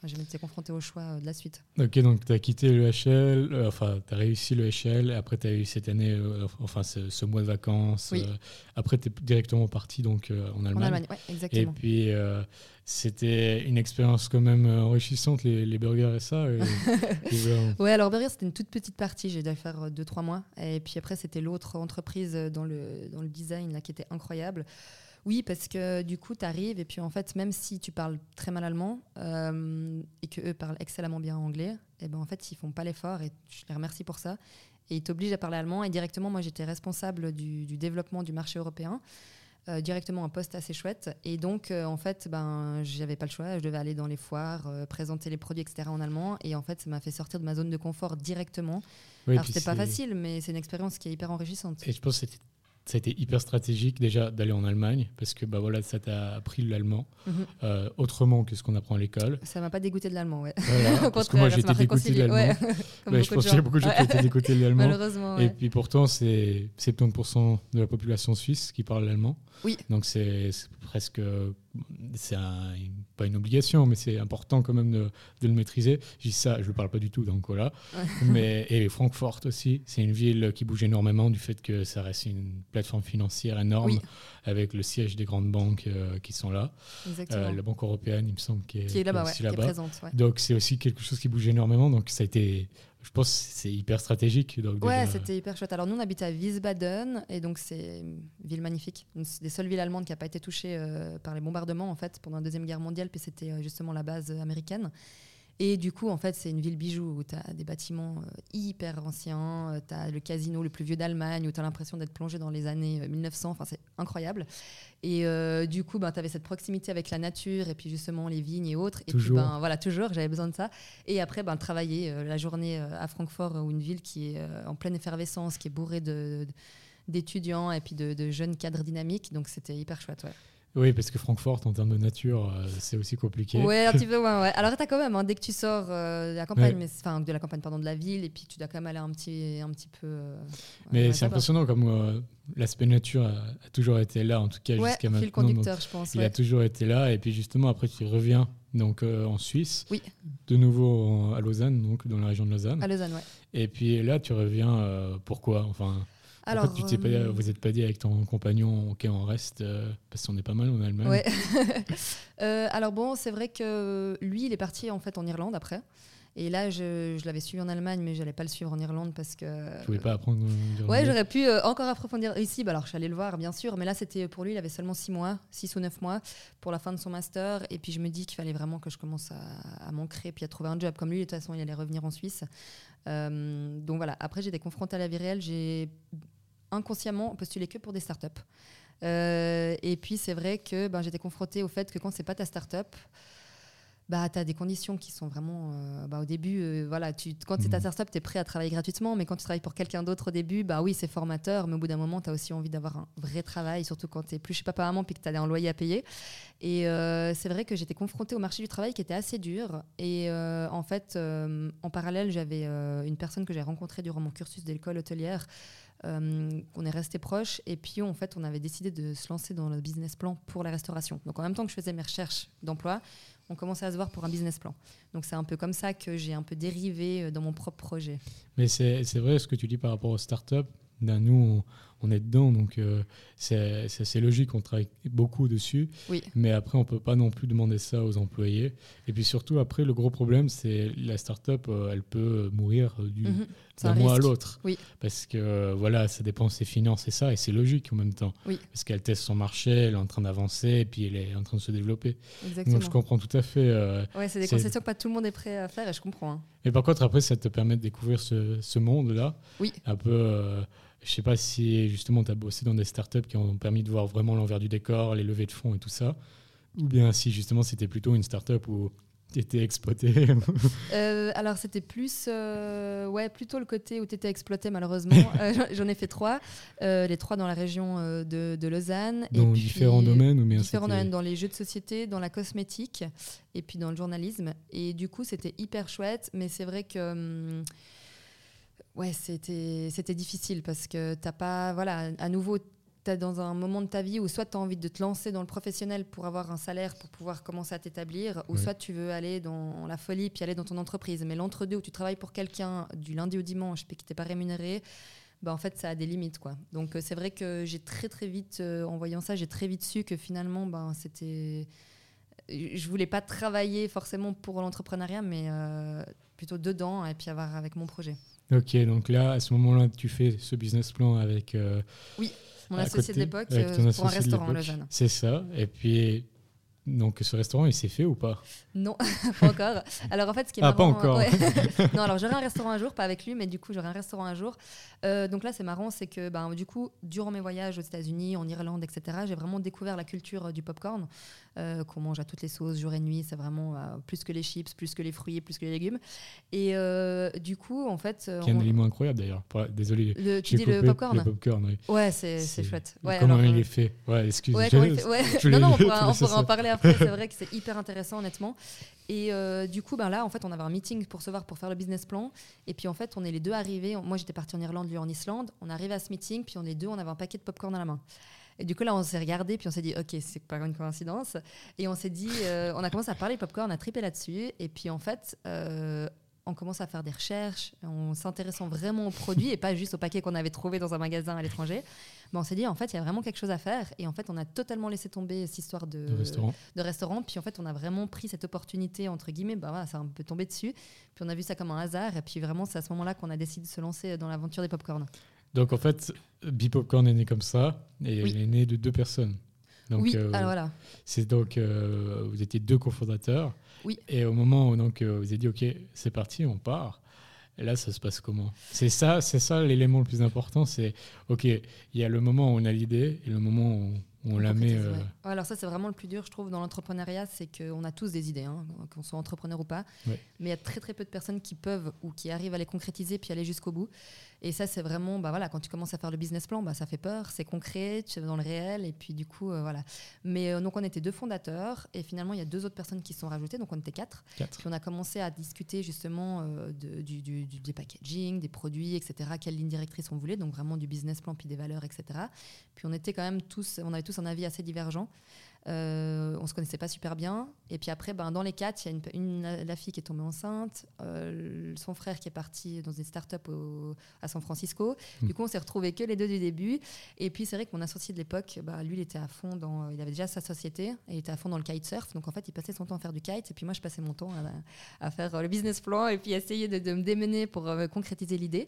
j'ai été confrontée au choix euh, de la suite. Ok, donc tu as quitté le HL, euh, enfin, tu as réussi le HL, après tu as eu cette année, euh, enfin, ce, mois de vacances. après, tu es directement parti donc, en Allemagne. En Allemagne, oui, exactement. Et puis, c'était une expérience quand même enrichissante, les, burgers et ça. *laughs* Oui, alors burgers, c'était une toute petite partie, j'ai dû faire 2-3 mois. Et puis après, c'était l'autre entreprise dans le, dans le design là, qui était incroyable. Oui, parce que du coup, tu arrives et puis en fait, même si tu parles très mal allemand euh, et qu'eux parlent excellemment bien anglais, et eh ben en fait, ils font pas l'effort et je les remercie pour ça. Et ils t'obligent à parler allemand. Et directement, moi, j'étais responsable du, développement du marché européen. Euh, directement un poste assez chouette. Et donc, euh, en fait, ben, j'avais pas le choix. Je devais aller dans les foires, présenter les produits, etc. en allemand. Et en fait, ça m'a fait sortir de ma zone de confort directement. Alors, c'était pas facile, mais c'est une expérience qui est hyper enrichissante. Et je pense que c'était ça a été hyper stratégique déjà d'aller en Allemagne parce que bah voilà, ça t'a appris l'allemand mhm. euh, autrement que ce qu'on apprend à l'école. Ça m'a pas dégoûté de l'allemand, ouais. *laughs* parce que moi j'étais dégoûté de l'allemand. *laughs* je pense qu'il y a beaucoup de gens qui étaient dégoûtés de l'allemand. Malheureusement. Et puis pourtant, c'est 70% de la population suisse qui parle l'allemand. Oui. Donc c'est presque c'est pas une obligation, mais c'est important quand même de, le maîtriser. Je dis ça, je ne parle pas du tout, voilà. mais, *laughs* et Francfort aussi, c'est une ville qui bouge énormément du fait que ça reste une plateforme financière énorme avec le siège des grandes banques euh, qui sont là. Euh, la Banque européenne, il me semble, qui est, là-bas. Donc c'est aussi quelque chose qui bouge énormément. Donc ça a été je pense que c'est hyper stratégique. Donc ouais, c'était hyper chouette. Alors nous, on habite à Wiesbaden, et donc c'est une ville magnifique. Une des seules villes allemandes qui n'a pas été touchée euh, par les bombardements, en fait, pendant la Deuxième Guerre mondiale, puis c'était euh, justement la base américaine. Et du coup, en fait, c'est une ville bijou où tu as des bâtiments euh, hyper anciens, tu as le casino le plus vieux d'Allemagne, où tu as l'impression d'être plongé dans les années 1900, enfin, c'est incroyable. Et euh, du coup, ben, tu avais cette proximité avec la nature et puis justement les vignes et autres. Et toujours. puis, ben, voilà, toujours, j'avais besoin de ça. Et après, ben, travailler euh, la journée euh, à Francfort, ou une ville qui est en pleine effervescence, qui est bourrée de, d'étudiants et puis de, de, jeunes cadres dynamiques. Donc, c'était hyper chouette, ouais. Oui, parce que Francfort, en termes de nature, euh, c'est aussi compliqué. Oui, un petit *laughs* peu, ouais. ouais. Alors, tu as quand même, hein, dès que tu sors euh, de la campagne, mais, enfin, de la campagne, pardon, de la ville, et puis tu dois quand même aller un petit, un petit peu. Euh, mais c'est impressionnant comme l'aspect nature a, toujours été là, en tout cas jusqu'à maintenant. le conducteur, je pense. Il a toujours été là, et puis justement, après, tu reviens donc en Suisse, oui. de nouveau à Lausanne, donc dans la région de Lausanne. À Lausanne, ouais. Et puis là, tu reviens, pourquoi? Enfin. Alors, tu pas, euh, vous n'êtes pas dit avec ton compagnon, ok, on reste, euh, parce qu'on est pas mal en Allemagne. Ouais. *laughs* Euh, alors bon, c'est vrai que lui, il est parti en fait en Irlande après. Et là, je, je l'avais suivi en Allemagne, mais je n'allais pas le suivre en Irlande parce que. Tu pouvais pas apprendre. ouais, j'aurais pu encore approfondir ici. Bah, alors, je suis allée le voir, bien sûr, mais là, c'était pour lui, il avait seulement 6 mois, 6 ou 9 mois pour la fin de son master. Et puis, je me dis qu'il fallait vraiment que je commence à, à m'ancrer puis à trouver un job. Comme lui, de toute façon, il allait revenir en Suisse. donc voilà, après, j'ai été confrontée à la vie réelle. J'ai inconsciemment postuler que pour des startups. Euh, et puis c'est vrai que ben, j'étais confrontée au fait que quand c'est pas ta startup, bah, tu as des conditions qui sont vraiment. Euh, bah, au début, euh, voilà, tu, quand c'est ta mmh. startup, tu es prêt à travailler gratuitement, mais quand tu travailles pour quelqu'un d'autre au début, bah oui, c'est formateur, mais au bout d'un moment, tu as aussi envie d'avoir un vrai travail, surtout quand tu es plus chez papa maman puis que tu as un loyer à payer. Et c'est vrai que j'étais confrontée au marché du travail qui était assez dur. Et en fait, en parallèle, j'avais une personne que j'ai rencontrée durant mon cursus d'école hôtelière euh, on est resté proches et puis en fait on avait décidé de se lancer dans le business plan pour la restauration. Donc en même temps que je faisais mes recherches d'emploi, on commençait à se voir pour un business plan. Donc c'est un peu comme ça que j'ai un peu dérivé euh, dans mon propre projet. Mais c'est vrai ce que tu dis par rapport aux startups. Ben, nous, est dedans, donc euh, c'est assez logique, on travaille beaucoup dessus. Oui. Mais après, on ne peut pas non plus demander ça aux employés. Et puis surtout, après, le gros problème, c'est la start-up, euh, elle peut mourir du, mhm. d'un mois à l'autre. Oui. Parce que voilà, ça dépend de ses finances et ça, et c'est logique en même temps. Oui. Parce qu'elle teste son marché, elle est en train d'avancer, et puis elle est en train de se développer. Exactement. Donc je comprends tout à fait. Euh, oui, c'est des concessions que pas tout le monde est prêt à faire, et je comprends. Hein. Mais par contre, après, ça te permet de découvrir ce, ce monde-là. Oui. Un peu. Je sais pas si justement tu as bossé dans des startups qui ont permis de voir vraiment l'envers du décor, les levées de fonds et tout ça, ou bien si justement c'était plutôt une startup où étais exploité *laughs* euh, Alors, c'était plus, euh, ouais, plutôt le côté où tu étais exploité, malheureusement. *laughs* Euh, j'en ai fait trois, les trois dans la région de, de, Lausanne. Dans différents domaines ou bien Différents domaines, dans les jeux de société, dans la cosmétique et puis dans le journalisme. Et du coup, c'était hyper chouette, mais c'est vrai que. Hum, ouais, c'était difficile parce que t'as pas. Voilà, à nouveau tu es dans un moment de ta vie où soit tu as envie de te lancer dans le professionnel pour avoir un salaire pour pouvoir commencer à t'établir, ou soit tu veux aller dans la folie puis aller dans ton entreprise. Mais l'entre-deux où tu travailles pour quelqu'un du lundi au dimanche puis qui t'es pas rémunéré, bah en fait ça a des limites quoi. Donc euh, c'est vrai que j'ai très très vite euh, en voyant ça, j'ai très vite su que finalement ben c'était je voulais pas travailler forcément pour l'entrepreneuriat mais euh, plutôt dedans et puis avoir avec mon projet. Ok, donc là, à ce moment-là, tu fais ce business plan avec. oui mon associé de l'époque euh, pour un restaurant à Lausanne. C'est ça. Et puis, donc ce restaurant, il s'est fait ou pas? Non, *laughs* pas encore. Alors en fait, ce qui est ah, pas encore. *laughs* non, alors j'aurai un restaurant un jour, pas avec lui, mais du coup j'aurai un restaurant un jour. Euh, donc là, c'est marrant, c'est que ben, du coup, durant mes voyages aux États-Unis, en Irlande, etc., j'ai vraiment découvert la culture euh, du popcorn, euh, qu'on mange à toutes les sauces, jour et nuit. C'est vraiment plus que les chips, plus que les fruits, plus que les légumes. Et du coup, en fait. Qui est un aliment incroyable d'ailleurs. Désolé. Le, tu dis le popcorn Le popcorn, oui. Ouais, c'est chouette. Ouais, comment il est fait? Ouais, excuse-moi. Ouais, *laughs* non, non, on pourra, on pourra en parler C'est vrai que c'est hyper intéressant, honnêtement. Et du coup, ben là, en fait, on avait un meeting pour se voir pour faire le business plan. Et puis, en fait, on est les deux arrivés. Moi, j'étais partie en Irlande en Islande. On arrive à ce meeting, puis on est deux, on avait un paquet de popcorn à la main. Et du coup, là, on s'est regardé, puis on s'est dit, OK, c'est pas une coïncidence. Et on s'est dit, euh, on a commencé à parler popcorn, on a tripé là-dessus. Et puis, en fait, euh, on commence à faire des recherches, en s'intéressant vraiment aux produits et pas juste au paquet qu'on avait trouvé dans un magasin à l'étranger. on s'est dit, en fait, il y a vraiment quelque chose à faire. Et en fait, on a totalement laissé tomber cette histoire de, de, restaurant. Puis en fait, on a vraiment pris cette opportunité, entre guillemets, bah, voilà, ça a un peu tombé dessus. Puis on a vu ça comme un hasard. Et puis vraiment, c'est à ce moment-là qu'on a décidé de se lancer dans l'aventure des popcorn. Donc en fait, Bipopcorn est né comme ça. Et il est né de deux personnes. Donc, oui, euh, alors voilà. C'est donc, euh, vous étiez deux cofondateurs. Oui. Et au moment où donc, euh, vous avez dit, OK, c'est parti, on part. Et là, ça se passe comment? C'est ça, c'est ça l'élément le plus important. C'est OK, il y a le moment où on a l'idée et le moment où on, la met. alors ça, c'est vraiment le plus dur, je trouve, dans l'entrepreneuriat, c'est qu'on a tous des idées, hein, qu'on soit entrepreneur ou pas. Mais il y a très très peu de personnes qui peuvent ou qui arrivent à les concrétiser puis aller jusqu'au bout. Et ça, c'est vraiment, bah voilà, quand tu commences à faire le business plan, bah, ça fait peur, c'est concret, tu es dans le réel, et puis du coup, euh, voilà. Mais euh, donc, on était deux fondateurs, et finalement, il y a deux autres personnes qui se sont rajoutées, donc on était quatre. Puis on a commencé à discuter justement euh, de, du, du, du, packaging, des produits, etc., quelle ligne directrice on voulait, donc vraiment du business plan, puis des valeurs, etc. Puis on était quand même tous, on avait tous un avis assez divergent. Euh, on se connaissait pas super bien. Et puis après, ben, dans les quatre, il y a une, la fille qui est tombée enceinte, euh, son frère qui est parti dans une start-up à San Francisco. Hmm. Du coup, on s'est retrouvés que les deux du début. Et puis, c'est vrai que mon associé de l'époque, bah, lui, il était à fond dans. Il avait déjà sa société et il était à fond dans le kitesurf. Donc, en fait, il passait son temps à faire du kite. Et puis, moi, je passais mon temps à, faire le business plan et puis essayer de, me démener pour euh, concrétiser l'idée.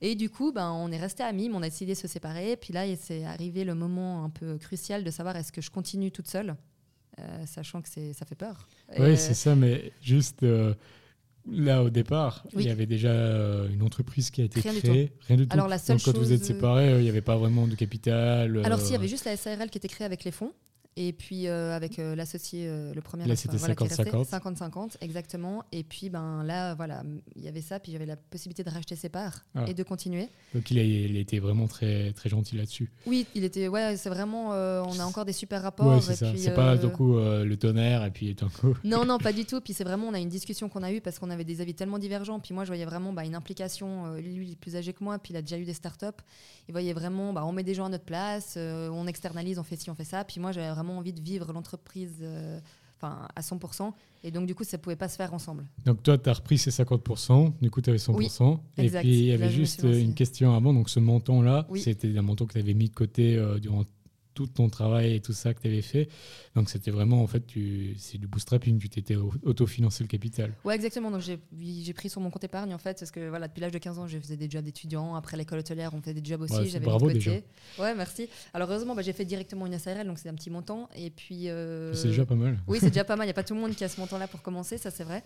Et du coup, ben, on est resté amis, mais on a décidé de se séparer. Puis là, c'est arrivé le moment un peu crucial de savoir est-ce que je continue toute seul, euh, sachant que ça fait peur. Oui, c'est ça, mais juste euh, là au départ, il y avait déjà euh, une entreprise qui a été créée. Rien du tout. Alors, la seule Donc, quand vous êtes séparés, il n'y avait pas vraiment de capital. Alors, s'il y avait juste la SARL qui était créée avec les fonds. Et puis euh, avec euh, l'associé, euh, le premier. Là, c'était 50-50. 50-50, exactement. Et puis ben, là, voilà, il y avait ça, puis j'avais la possibilité de racheter ses parts ah. et de continuer. Donc il a, il été vraiment très, très gentil là-dessus. Oui, il était, ouais, c'est vraiment, on a encore des super rapports. Ouais, c'est ça. C'est pas du coup le tonnerre et puis tout coup. *laughs* Non, non, pas du tout. Puis c'est vraiment, on a une discussion qu'on a eue parce qu'on avait des avis tellement divergents. Puis moi, je voyais vraiment bah, une implication. lui, il est plus âgé que moi, puis il a déjà eu des startups. Il voyait vraiment, bah, on met des gens à notre place, on externalise, on fait ci, on fait ça. Puis moi, j'avais vraiment envie de vivre l'entreprise euh, à 100%. Et donc, du coup, ça ne pouvait pas se faire ensemble. Donc, toi, tu as repris ces 50%, du coup, tu avais 100%. et puis, il y avait juste une question avant. Donc, ce montant-là, c'était un montant que tu avais mis de côté euh, durant tout ton travail et tout ça que tu avais fait. Donc c'était vraiment, en fait, c'est du bootstrapping, tu t'étais autofinancé le capital. Ouais, exactement. Donc j'ai pris sur mon compte épargne, en fait, parce que voilà, depuis l'âge de 15 ans, je faisais des jobs d'étudiant. Après l'école hôtelière, on faisait des jobs aussi. Ouais, bravo déjà. Ouais, merci. Alors heureusement, bah, j'ai fait directement une SARL, donc c'est un petit montant. Et puis. Euh, c'est déjà pas mal. Oui, c'est déjà pas mal. Il n'y a pas tout le monde qui a ce montant-là pour commencer, ça c'est vrai.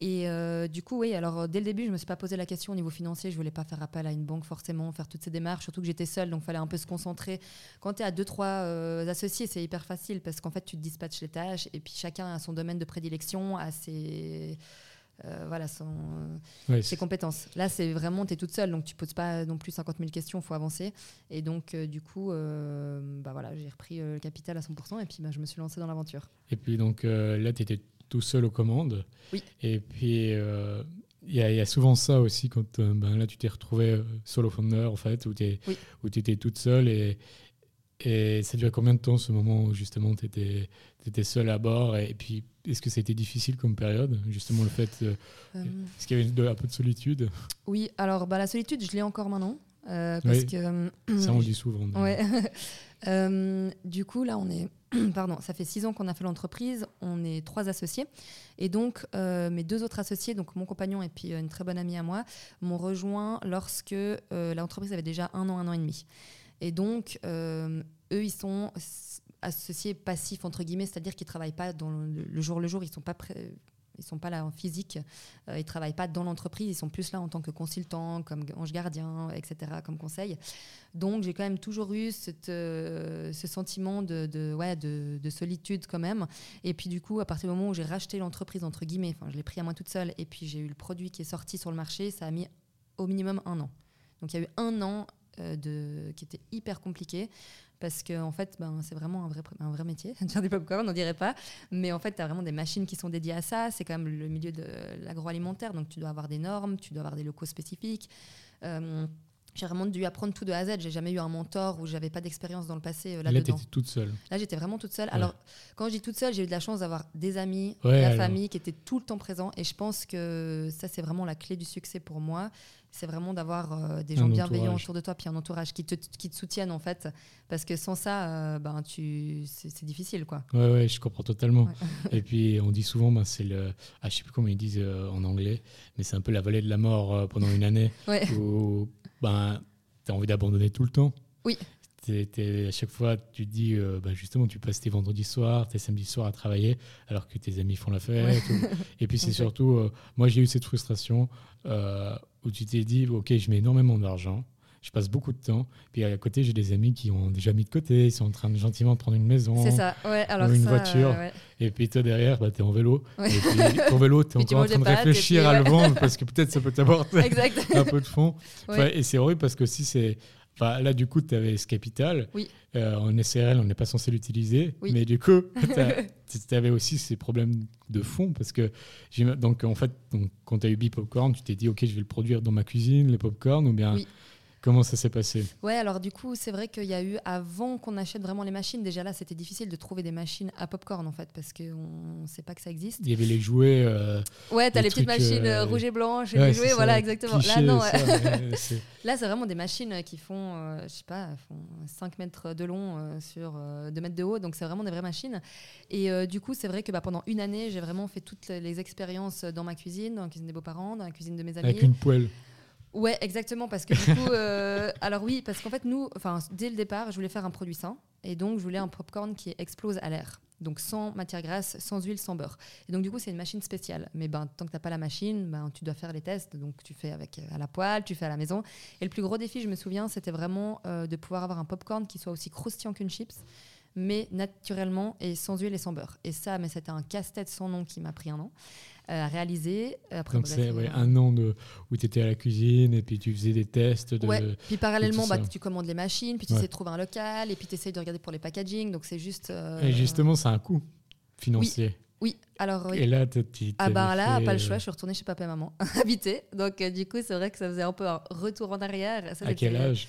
Et euh, du coup, oui, alors dès le début, je me suis pas posé la question au niveau financier. Je voulais pas faire appel à une banque forcément, faire toutes ces démarches, surtout que j'étais seule, donc il fallait un peu se concentrer. Quand tu es à 2-3 trois associés, c'est hyper facile parce qu'en fait, tu te dispatches les tâches et puis chacun a son domaine de prédilection, a ses, voilà, son, ses compétences. Là, c'est vraiment, tu es toute seule, donc tu poses pas non plus 50 000 questions, il faut avancer. Et donc, du coup, bah voilà, j'ai repris le capital à 100% et puis bah, je me suis lancée dans l'aventure. Et puis, donc là, tu étais tout seul aux commandes. Oui. Et puis, il y, a souvent ça aussi quand euh, ben là tu t'es retrouvé euh, solo founder en fait, où tu étais toute seule et, et ça durait combien de temps ce moment où justement tu étais, étais seule à bord et, puis est-ce que ça a été difficile comme période justement le fait euh, est-ce qu'il y avait un peu de solitude? Oui, alors bah, la solitude je l'ai encore maintenant parce que ça on dit souvent. *clears throat* Ouais. *laughs* du coup là on est *clears throat* pardon, ça fait six ans qu'on a fait l'entreprise, on est trois associés. Et donc, euh, mes deux autres associés, donc mon compagnon et puis euh, une très bonne amie à moi, m'ont rejoint lorsque euh, l'entreprise avait déjà un an, un an et demi. Et donc, eux, ils sont associés passifs, entre guillemets, c'est-à-dire qu'ils ne travaillent pas dans le, jour le jour, ils sont pas ils sont pas là en physique, euh, ils travaillent pas dans l'entreprise, ils sont plus là en tant que consultants, comme ange gardien, etc., comme conseil. Donc j'ai quand même toujours eu euh, ce sentiment de, ouais, de, de, solitude quand même. Et puis du coup, à partir du moment où j'ai racheté l'entreprise, entre guillemets, je l'ai pris à moi toute seule, et puis j'ai eu le produit qui est sorti sur le marché, ça a mis au minimum un an. Donc il y a eu un an euh, de, qui était hyper compliqué parce que en fait ben, c'est vraiment un vrai, un vrai métier *laughs* faire du popcorn on dirait pas mais en fait tu as vraiment des machines qui sont dédiées à ça c'est quand même le milieu de l'agroalimentaire donc tu dois avoir des normes tu dois avoir des locaux spécifiques euh, j'ai vraiment dû apprendre tout de A à Z. J'ai jamais eu un mentor où j'avais pas d'expérience dans le passé euh, là-dedans. Là, toute seule. Là, j'étais vraiment toute seule. Alors, quand je dis toute seule, j'ai eu de la chance d'avoir des amis, la famille qui étaient tout le temps présents. Et je pense que ça, c'est vraiment la clé du succès pour moi c'est vraiment d'avoir euh, des gens bienveillants autour de toi, puis un entourage qui te, qui te soutiennent en fait. Parce que sans ça, euh, ben, tu, c'est, difficile. Quoi. Ouais, ouais, je comprends totalement. *laughs* Et puis on dit souvent, ben, c'est le. Ah, je sais plus comment ils disent euh, en anglais, mais c'est un peu la vallée de la mort pendant une année où ben, tu as envie d'abandonner tout le temps. Oui à chaque fois, tu te dis, euh, bah, justement, tu passes tes vendredis soirs, tes samedis soirs à travailler, alors que tes amis font la fête. Et puis, *laughs* c'est surtout, euh, moi, j'ai eu cette frustration euh, où tu t'es dit, OK, je mets énormément d'argent, je passe beaucoup de temps. Puis à côté, j'ai des amis qui ont déjà mis de côté, ils sont en train de gentiment prendre une maison, ça. Ouais, alors une voiture. Et puis toi derrière, bah, tu es en vélo. Et puis ton vélo, *laughs* tu es encore en train de réfléchir à le vendre parce que peut-être ça peut t'apporter *laughs* un peu de fond. et c'est horrible parce que si c'est là, du coup, tu avais ce capital. Oui. Euh, en SRL, on n'est pas censé l'utiliser. Mais du coup, *laughs* tu avais aussi ces problèmes de fond. Parce que, donc, en fait, donc, quand tu as eu Bipopcorn, tu t'es dit, OK, je vais le produire dans ma cuisine, les popcorn, ou bien. Comment ça s'est passé? Ouais, alors du coup, c'est vrai qu'il y a eu, avant qu'on achète vraiment les machines, déjà là, c'était difficile de trouver des machines à popcorn en fait, parce qu'on ne sait pas que ça existe. Il y avait les jouets. Euh, ouais, tu as les petites machines euh, rouges et blanches, et les jouets, voilà, exactement. là, non. *laughs* là, c'est vraiment des machines qui font, euh, je sais pas, font 5 mètres de long sur 2 mètres de haut, donc c'est vraiment des vraies machines. Et du coup, c'est vrai que bah, pendant une année, j'ai vraiment fait toutes les expériences dans ma cuisine, dans la cuisine des beaux-parents, dans la cuisine de mes amis. Avec une poêle. Ouais, exactement, parce que du coup, *laughs* euh, alors oui, parce qu'en fait, nous, enfin, dès le départ, je voulais faire un produit sain, et donc je voulais un popcorn qui explose à l'air, donc sans matière grasse, sans huile, sans beurre. Et donc du coup, c'est une machine spéciale. Mais ben, tant que t'as pas la machine, ben, tu dois faire les tests, donc tu fais avec euh, à la poêle, tu fais à la maison. Et le plus gros défi, je me souviens, c'était vraiment euh, de pouvoir avoir un popcorn qui soit aussi croustillant qu'une chips, mais naturellement et sans huile et sans beurre. Et ça, mais c'était un casse-tête sans nom qui m'a pris un an. Euh, à réaliser. Après, Donc c'est un an de, où tu étais à la cuisine et puis tu faisais des tests. De, ouais. Puis parallèlement, bah, tu commandes les machines, puis tu essaies de trouver un local et puis tu essaies de regarder pour les packaging. Donc c'est juste. Euh, et justement, c'est un coût financier. Oui. alors Et là, tu Ah ben là, pas le choix, je suis retournée chez papa et maman, *laughs* habiter. Donc du coup, c'est vrai que ça faisait un peu un retour en arrière. à quel âge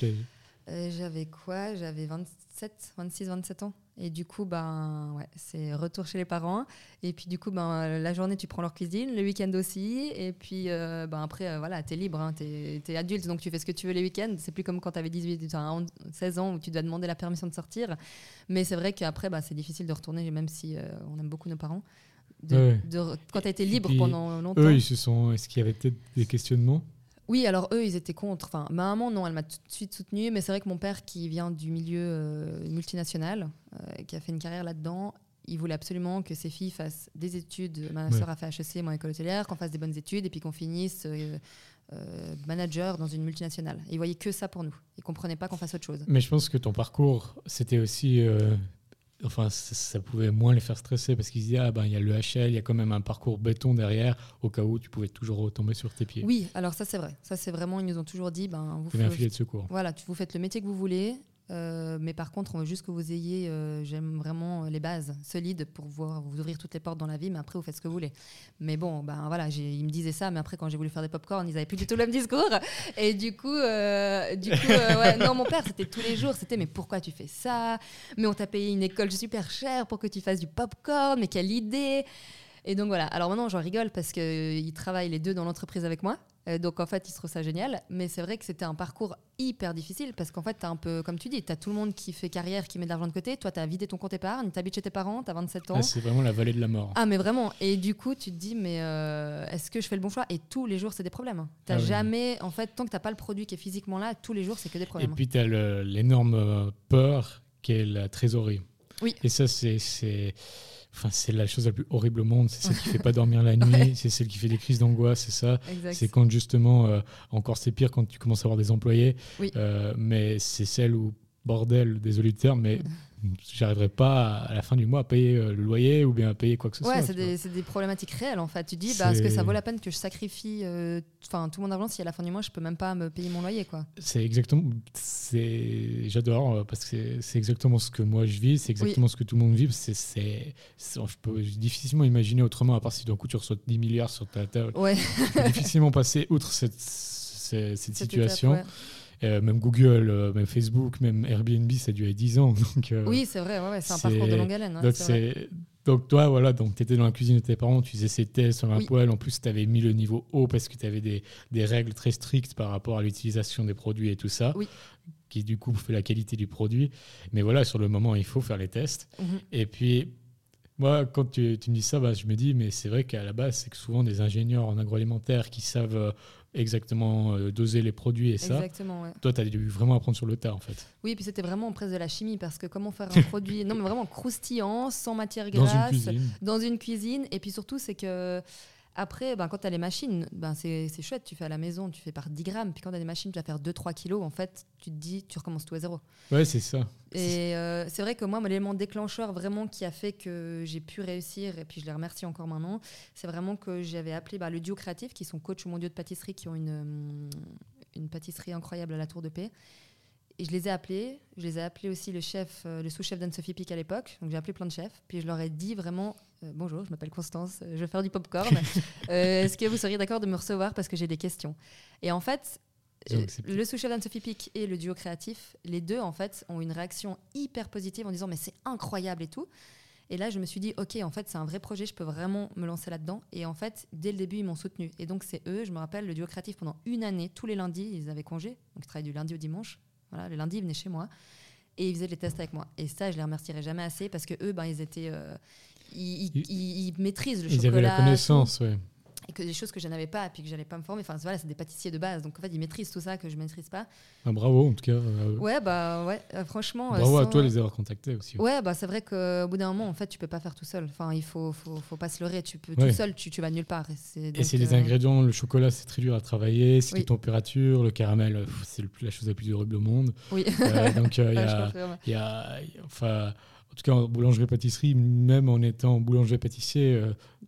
J'avais quoi? J'avais 27, 26, 27 ans. Et du coup, ben, ouais, c'est retour chez les parents. Et puis, du coup, ben, la journée, tu prends leur cuisine, le week-end aussi. Et puis, euh, ben, après, euh, voilà, tu es libre, hein, tu es, adulte, donc tu fais ce que tu veux les week-ends. C'est plus comme quand tu avais 18, 16 ans où tu dois demander la permission de sortir. Mais c'est vrai qu'après, ben, c'est difficile de retourner, même si euh, on aime beaucoup nos parents. De, quand tu as été libre pendant longtemps. Eux, ils se sont. Est-ce qu'il y avait peut-être des questionnements? Oui, alors eux, ils étaient contre. Enfin, ma maman, non, elle m'a tout de suite soutenue. Mais c'est vrai que mon père, qui vient du milieu euh, multinational, euh, qui a fait une carrière là-dedans, il voulait absolument que ses filles fassent des études. Ma soeur a fait HEC, moi, école hôtelière, qu'on fasse des bonnes études et puis qu'on finisse euh, manager dans une multinationale. ils voyaient que ça pour nous. Ils comprenaient pas qu'on fasse autre chose. Mais je pense que ton parcours, c'était aussi. Enfin, ça, ça pouvait moins les faire stresser parce qu'ils disaient Ah, ben, il y a le HL, il y a quand même un parcours béton derrière, au cas où tu pouvais toujours retomber sur tes pieds. Oui, alors ça c'est vrai. Ça c'est vraiment, ils nous ont toujours dit, ben, vous avais un filet de secours. Voilà, tu vous faites le métier que vous voulez, euh, mais par contre, on veut juste que vous ayez, euh, j'aime vraiment les bases solides pour pouvoir vous ouvrir toutes les portes dans la vie, mais après, vous faites ce que vous voulez. Mais bon, ben voilà, ils me disaient ça, mais après, quand j'ai voulu faire des pop-corn, ils avaient plus du tout le même discours. Et du coup, euh, du coup non, mon père, c'était tous les jours, c'était, mais pourquoi tu fais ça? Mais on t'a payé une école super chère pour que tu fasses du pop-corn, mais quelle idée et donc voilà. Alors maintenant, j'en rigole parce qu'ils travaillent les deux dans l'entreprise avec moi. Euh, donc en fait, ils trouvent ça génial. Mais c'est vrai que c'était un parcours hyper difficile parce qu'en fait, tu as un peu, comme tu dis, tu as tout le monde qui fait carrière, qui met de l'argent de côté. Toi, tu as vidé ton compte épargne, tu habites chez tes parents, tu as 27 ans. Ah, c'est vraiment la vallée de la mort. Ah mais vraiment et du coup tu te dis mais euh, est-ce que je fais le bon choix? Et tous les jours c'est des problèmes t'as Ah oui. jamais en fait tant que t'as pas le produit qui est physiquement là tous les jours c'est que des Et problèmes puis, tu as l'énorme euh, peur qu'est la trésorerie. Oui. Et ça, c'est. C'est- Enfin, c'est la chose la plus horrible au monde. C'est celle qui fait pas *laughs* dormir la nuit. C'est celle qui fait des crises d'angoisse. C'est ça. C'est quand justement, euh, encore c'est pire quand tu commences à avoir des employés. Oui. Euh, mais c'est celle où, bordel, désolé du terme, mais *laughs* j'arriverai pas à, la fin du mois à payer euh, le loyer ou bien à payer quoi que ce Ouais, soit. c'est des, c'est des problématiques réelles en fait. Tu dis, bah, est-ce que ça vaut la peine que je sacrifie euh, tout mon argent si à la fin du mois je peux même pas me payer mon loyer quoi? C'est exactement. c'est- J'adore euh, parce que c'est- exactement ce que moi je vis, c'est exactement ce que tout le monde vit. C'est, c'est, je peux difficilement imaginer autrement, à part si d'un coup tu reçois 10 milliards sur ta table. Ouais, Je peux difficilement passer outre cette, cette, cette cette situation. étape, ouais. Euh, même Google, euh, même Facebook, même Airbnb, ça a duré 10 ans. *laughs* Donc, euh, Oui, c'est vrai, ouais, ouais, c'est un parcours de longue haleine. ouais, donc, toi, voilà, tu étais dans la cuisine de tes parents, tu faisais ces tests sur un Oui. poêle. En plus, tu avais mis le niveau haut parce que tu avais des, des règles très strictes par rapport à l'utilisation des produits et tout ça, Oui. qui du coup fait la qualité du produit. Mais voilà, sur le moment, il faut faire les tests. Mhm. Et puis, moi, quand tu, tu me dis ça, bah, je me dis, mais c'est vrai qu'à la base, c'est que souvent des ingénieurs en agroalimentaire qui savent exactement euh, doser les produits et ça. Exactement, ouais. Toi, tu as dû vraiment apprendre sur le tas, en fait. Oui, puis c'était vraiment presque de la chimie parce que comment faire un *laughs* produit, non mais vraiment croustillant, sans matière Dans une grasse, cuisine. dans une cuisine. Et puis surtout, c'est que après, ben, quand tu as les machines, ben, c'est chouette, tu fais à la maison, tu fais par 10 grammes. Puis quand tu as des machines, tu vas faire 2-3 kilos, en fait, tu te dis, tu recommences tout à zéro. Ouais, c'est ça. Et euh, c'est vrai que moi, l'élément déclencheur vraiment qui a fait que j'ai pu réussir, et puis je les remercie encore maintenant, c'est vraiment que j'avais appelé bah, le duo créatif, qui sont coachs mondiaux de pâtisserie, qui ont une, hum, une pâtisserie incroyable à la Tour de Paix. Et je les ai appelés, je les ai appelés aussi le chef, euh, le sous-chef d'Anne-Sophie Pic à l'époque. Donc j'ai appelé plein de chefs, puis je leur ai dit vraiment euh, bonjour, je m'appelle Constance, euh, je vais faire du popcorn. *laughs* Euh, Est-ce que vous seriez d'accord de me recevoir parce que j'ai des questions? Et en fait, le sous-chef d'Anne-Sophie Pic et le duo créatif, les deux en fait ont une réaction hyper positive en disant mais c'est incroyable et tout. Et là, je me suis dit, ok, en fait, c'est un vrai projet, je peux vraiment me lancer là-dedans. Et en fait, dès le début, ils m'ont soutenu. Et donc, c'est eux, je me rappelle, le duo créatif pendant une année, tous les lundis, ils avaient congé. Donc, ils travaillaient du lundi au dimanche. Voilà, le lundi, ils venaient chez moi et ils faisaient les tests avec moi. Et ça, je les remercierai jamais assez parce que eux, ben, ils étaient. euh, ils, ils- Ils- ils- ils maîtrisent le Ils chocolat. avaient la connaissance, ouais. Et que des choses que je n'avais pas et puis que j'allais pas me former. Enfin, voilà, c'est des pâtissiers de base, donc en fait, ils maîtrisent tout ça que je maîtrise pas. Ah, bravo, en tout cas. euh, Ouais, bah ouais, euh, franchement. bravo à sans- toi de les avoir contactés aussi. Ouais, bah c'est vrai qu'au bout d'un moment, en fait, tu peux pas faire tout seul. Enfin, il faut, faut, faut pas se leurrer. Tu peux Ouais. tout seul, tu, tu vas nulle part. Et c'est les euh, ingrédients, le chocolat, c'est très dur à travailler, c'est Oui. les températures, le caramel, c'est la chose la plus horrible au monde. Oui. Donc, *laughs* il y y a- enfin, en tout cas, en boulangerie-pâtisserie, même en étant boulanger-pâtissier,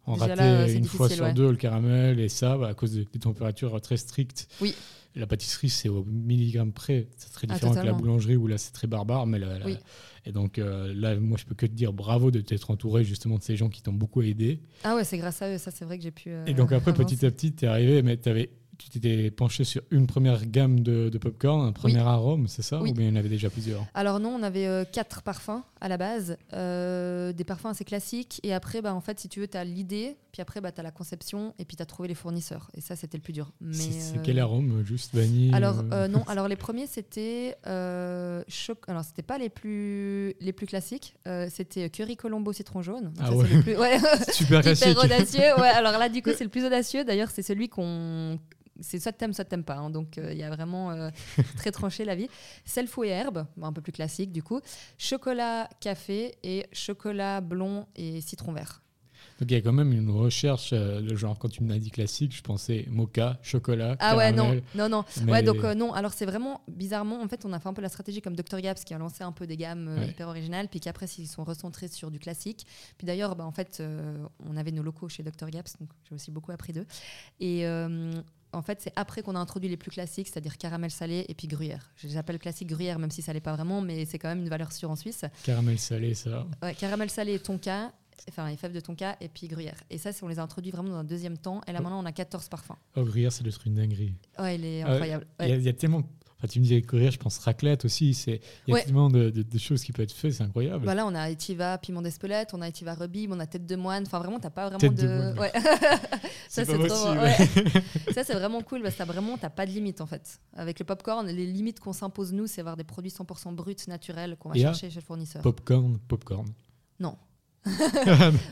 on Déjà ratait là, une fois sur ouais. deux le caramel et ça, bah, à cause des, des températures très strictes. Oui. La pâtisserie, c'est au milligramme près. C'est très Ah, différent que la boulangerie où là, c'est très barbare. Mais la- la- Oui. Et donc, euh, là, moi, je peux que te dire bravo de t'être entouré justement de ces gens qui t'ont beaucoup aidé. Ah ouais, c'est grâce à eux. Ça, c'est vrai que j'ai pu. euh, Et donc après, avancer. petit à petit, tu es arrivé, mais avais, tu t'étais penché sur une première gamme de, de popcorn, un premier arôme, c'est ça Oui. Ou bien il y en avait déjà plusieurs Alors non, on avait euh, quatre parfums à la base, euh, des parfums assez classiques. Et après, bah, en fait, si tu veux, tu as l'idée, puis après, bah, tu as la conception, et puis tu as trouvé les fournisseurs. Et ça, c'était le plus dur. Mais, C'est euh, quel arôme Juste vanille Alors non, *laughs* alors les premiers c'était choc. Alors c'était pas les plus les plus classiques. C'était curry colombo citron jaune. Donc Ah ça, ouais. plus ouais, *laughs* Super *laughs* classique. audacieux. Ouais, alors là du coup c'est le plus audacieux. D'ailleurs c'est celui qu'on c'est soit t'aimes soit t'aimes pas. hein. Donc euh, il y a vraiment euh, *laughs* très tranché la vie. Sel fou et herbe, un peu plus classique du coup. Chocolat café et chocolat blond et citron vert. Donc il y a quand même une recherche, euh, le genre quand tu m'as dit classique, je pensais mocha, chocolat. Ah ouais, non, non, non. Mais- Ouais, donc euh, non, alors c'est vraiment bizarrement, en fait, on a fait un peu la stratégie comme Dr. Gaps qui a lancé un peu des gammes euh, Ouais. hyper originales, puis qu'après ils sont recentrés sur du classique. Puis d'ailleurs, bah, en fait, euh, on avait nos locaux chez Dr. Gaps, donc j'ai aussi beaucoup appris d'eux. Et euh, en fait, c'est après qu'on a introduit les plus classiques, c'est-à-dire caramel salé et puis gruyère. Je les appelle classique gruyère, même si ça l'est pas vraiment, mais c'est quand même une valeur sûre en Suisse. Caramel salé, ça. Ouais, caramel salé et tonka. Enfin, les fèves de tonka et puis gruyère. Et ça, on les a introduits vraiment dans un deuxième temps. Et là, Oh. maintenant, on a 14 parfums. Oh, gruyère, c'est le truc une dinguerie. Ouais, il est ouais. incroyable. Ouais. il y a tellement. Enfin, tu me disais gruyère, je pense raclette aussi. c'est- Il y a Ouais. tellement de, de- de choses qui peuvent être faites, c'est incroyable. Voilà, on a Etiva piment d'Espelette, on a Etiva Rebib, on a tête de moine. Enfin, vraiment, t'as pas vraiment Tête de de. Ouais. *laughs* Ça, c'est trop. ouais. *laughs* ça, c'est vraiment cool parce que t'as vraiment, t'as pas de limite en fait. Avec le popcorn, les limites qu'on s'impose nous, c'est avoir des produits 100% bruts, naturels qu'on va Et chercher chez le fournisseur. Popcorn, popcorn. Non. *laughs*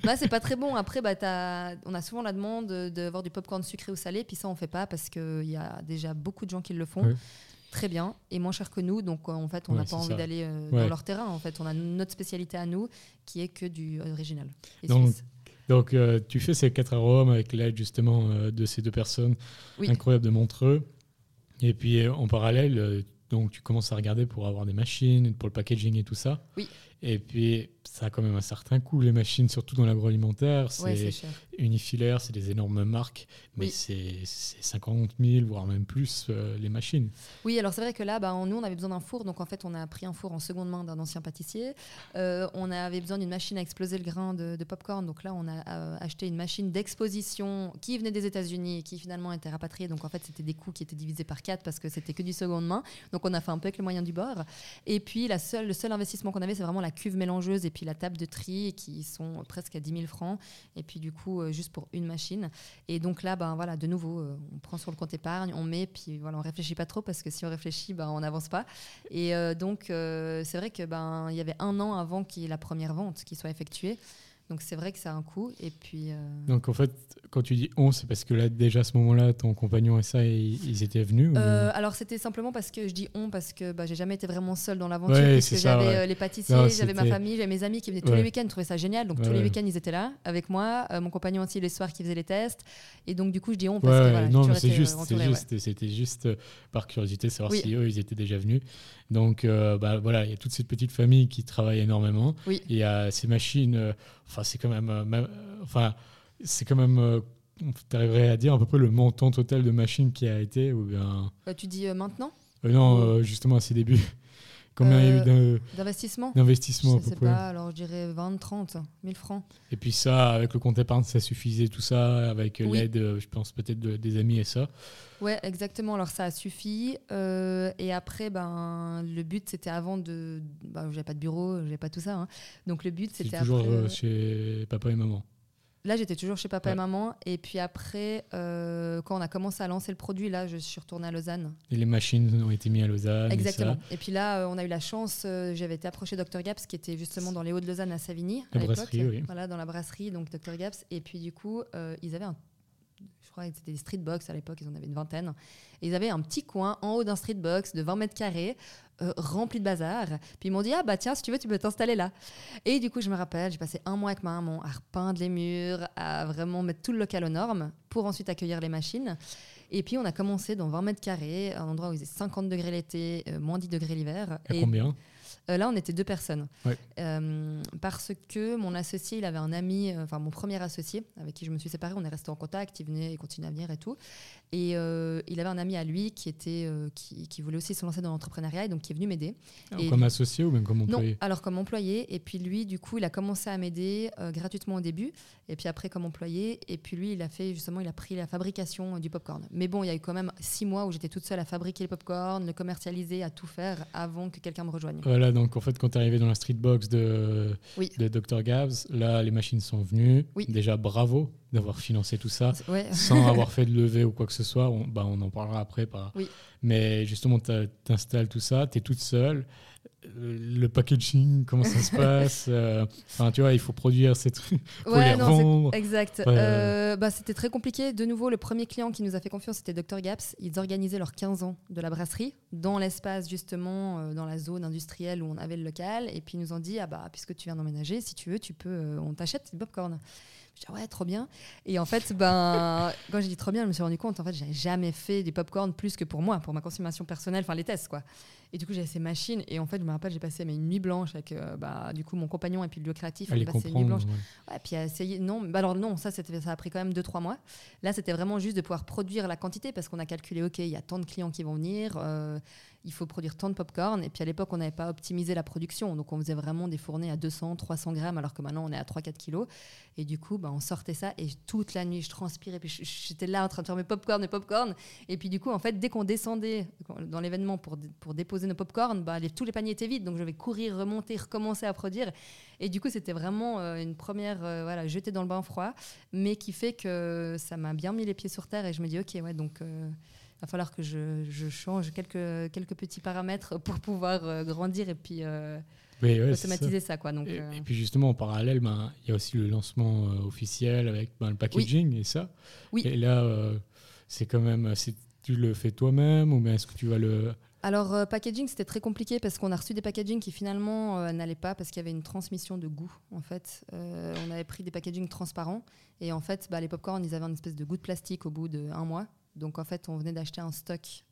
Bah, c'est pas très bon. Après, bah, t'as- on a souvent la demande de- d'avoir du popcorn sucré ou salé, puis ça, on fait pas parce qu'il y a déjà beaucoup de gens qui le font. Très bien et moins cher que nous, donc euh, en fait on n'a Ouais, pas envie d'aller euh, Ouais. dans leur terrain. En fait, on a notre spécialité à nous qui est que du original. et Donc. Donc, euh, tu fais ces quatre arômes avec l'aide justement euh, de ces deux personnes Oui. incroyables de Montreux. Et puis, euh, en parallèle, euh, donc, tu commences à regarder pour avoir des machines, pour le packaging et tout ça. Oui. Et puis, ça a quand même un certain coût, les machines, surtout dans l'agroalimentaire. C'est Ouais, unifilaire, c'est des énormes marques, mais Oui. c'est c'est 50 000, voire même plus, euh, les machines. Oui, alors c'est vrai que là, bah, nous, on avait besoin d'un four. Donc, en fait, on a pris un four en seconde main d'un ancien pâtissier. Euh, on avait besoin d'une machine à exploser le grain de, de popcorn. Donc là, on a euh, acheté une machine d'exposition qui venait des États-Unis et qui finalement était rapatriée. Donc, en fait, c'était des coûts qui étaient divisés par quatre parce que c'était que du seconde main. Donc, on a fait un peu avec les moyens du bord. Et puis, la seule, le seul investissement qu'on avait, c'est vraiment la cuve mélangeuse et puis la table de tri qui sont presque à 10 000 francs. Et puis, du coup, euh, juste pour une machine. Et donc là, ben, voilà, de nouveau, euh, on prend sur le compte épargne, on met, puis voilà, on réfléchit pas trop parce que si on réfléchit, ben, on n'avance pas. Et euh, donc, c'est vrai que ben il y avait un an avant qu'il y ait la première vente qui soit effectuée. Donc c'est vrai que ça a un coût. Et puis, euh, Donc, en fait, quand tu dis on, c'est parce que là, déjà à ce moment-là, ton compagnon et ça, ils, ils étaient venus ou- euh, alors c'était simplement parce que je dis on parce que bah, j'ai jamais été vraiment seule dans l'aventure. Ouais, ça, j'avais ouais. euh, les pâtissiers, j'avais ma famille, j'avais mes amis qui venaient tous les week-ends, ils trouvaient ça génial. Donc tous les week-ends ils étaient là avec moi, Euh, mon compagnon aussi les soirs qui faisait les tests. Et donc du coup je dis on parce que voilà, non, c'est juste, c'était juste par curiosité, savoir Oui. si eux, ils étaient déjà venus. Donc, bah, voilà, il y a toute cette petite famille qui travaille énormément. Oui. Il y a ces machines, enfin, c'est quand même, euh, euh, enfin, c'est quand même, euh, tu arriverais à dire à peu près le montant total de machines qui a été, ou bien, Euh, tu dis euh, maintenant? Euh, non, euh, justement à ses débuts. Combien il y a eu Euh, d'in- D'investissement d'investissement Je sais pas, alors je dirais 20, 30 000 francs. Et puis ça, avec le compte épargne, ça suffisait tout ça, avec Oui. l'aide, euh, je pense peut-être de- des amis et ça. Ouais, exactement. Alors ça a suffi. Euh, et après, ben, le but c'était avant de. Ben, j'avais pas de bureau, j'avais pas tout ça. hein. Donc le but c'était toujours après. chez papa et maman. Là, j'étais toujours chez papa Ouais. et maman. Et puis après, euh, quand on a commencé à lancer le produit, là, je suis retournée à Lausanne. Et les machines ont été mises à Lausanne. Exactement. Et, puis là, euh, on a eu la chance. euh, J'avais été approché Dr Gaps, qui était justement dans les Hauts de Lausanne à Savigny La à l'époque. brasserie, oui. Voilà, dans la brasserie, donc Dr Gaps. Et puis du coup, ils avaient un je crois que c'était des street box à l'époque, ils en avaient une vingtaine. Et ils avaient un petit coin en haut d'un street box de 20 mètres carrés, euh, rempli de bazar. Puis ils m'ont dit Ah bah tiens, si tu veux, tu peux t'installer là. Et du coup, je me rappelle, j'ai passé un mois avec ma maman à repeindre les murs, à vraiment mettre tout le local aux normes pour ensuite accueillir les machines. Et puis on a commencé dans 20 mètres carrés, un endroit où il faisait 50 degrés l'été, euh, moins 10 degrés l'hiver. Et combien? Euh, là, on était deux personnes. Ouais. Euh, parce que mon associé, il avait un ami, euh, enfin mon premier associé, avec qui je me suis séparée, on est resté en contact, il venait, il continuait à venir et tout. Et euh, il avait un ami à lui qui, était, qui, qui voulait aussi se lancer dans l'entrepreneuriat et donc qui est venu m'aider. Comme associé ou même comme Non, employé? alors comme employé. Et puis lui, du coup, il a commencé à m'aider gratuitement au début. Et puis après, comme employé. Et puis lui, il a fait justement, il a pris la fabrication euh, du popcorn. Mais bon, il y a eu quand même six mois où j'étais toute seule à fabriquer le popcorn, le commercialiser, à tout faire avant que quelqu'un me rejoigne. Voilà, donc en fait, quand tu es arrivé dans la street box de, Oui. de Dr. Gabs, là, les machines sont venues. Oui. Déjà, bravo d'avoir financé tout ça Ouais. sans *laughs* avoir fait de levée ou quoi que ce soit. On, bah, on en parlera après. Par... Oui. Mais justement, tu installes tout ça, tu es toute seule. Le packaging, comment ça se *laughs* passe euh, Enfin, tu vois, il faut produire ces trucs, faut Ouais, les non. Exact. Ouais. Euh, bah, c'était très compliqué. De nouveau, le premier client qui nous a fait confiance, c'était Dr Gaps. Ils organisaient leurs 15 ans de la brasserie dans l'espace, justement, euh, dans la zone industrielle où on avait le local. Et puis, ils nous ont dit, ah bah, puisque tu viens d'emménager, si tu veux, tu peux, euh, on t'achète du popcorn. Je dis, ouais, trop bien. Et en fait, ben, *laughs* quand j'ai dit trop bien, je me suis rendu compte, en fait, j'avais jamais fait du popcorn plus que pour moi, pour ma consommation personnelle, enfin les tests, quoi. Et du coup, j'avais ces machines. Et en fait, je me rappelle, j'ai passé mais, une nuit blanche avec euh, bah, du coup, mon compagnon et puis le lieu créatif. Les passé une nuit blanche. ouais. Ouais, puis essayer. Non, bah alors non, ça, ça a pris quand même 2-3 mois. Là, c'était vraiment juste de pouvoir produire la quantité parce qu'on a calculé, OK, il y a tant de clients qui vont venir, euh, il faut produire tant de popcorn. Et puis à l'époque, on n'avait pas optimisé la production. Donc on faisait vraiment des fournées à 200, 300 grammes, alors que maintenant, on est à 3-4 kilos. Et du coup, bah, on sortait ça et toute la nuit, je transpirais. Puis j'étais là en train de faire mes popcorn, mes popcorn. Et puis du coup, en fait, dès qu'on descendait dans l'événement pour, pour déposer nos popcorn, bah, tous les paniers étaient vides. Donc je vais courir, remonter, recommencer à produire. Et du coup, c'était vraiment euh, une première euh, voilà, jetée dans le bain froid, mais qui fait que ça m'a bien mis les pieds sur terre. Et je me dis, OK, ouais, donc il va falloir que je, je change quelques, quelques petits paramètres pour pouvoir euh, grandir et puis euh, ouais, ça. automatiser ça. quoi. Donc, Et, euh, et puis justement, en parallèle, ben, il y a aussi le lancement officiel avec ben, le packaging et ça. Oui. Et là, c'est quand même, tu le fais toi-même ou bien est-ce que tu vas le... Alors, euh, packaging, c'était très compliqué parce qu'on a reçu des packaging qui finalement euh, n'allaient pas parce qu'il y avait une transmission de goût. En fait, Euh, on avait pris des packaging transparents et en fait, bah, les popcorn, ils avaient une espèce de goût de plastique au bout d'un mois. Donc, en fait, on venait d'acheter un stock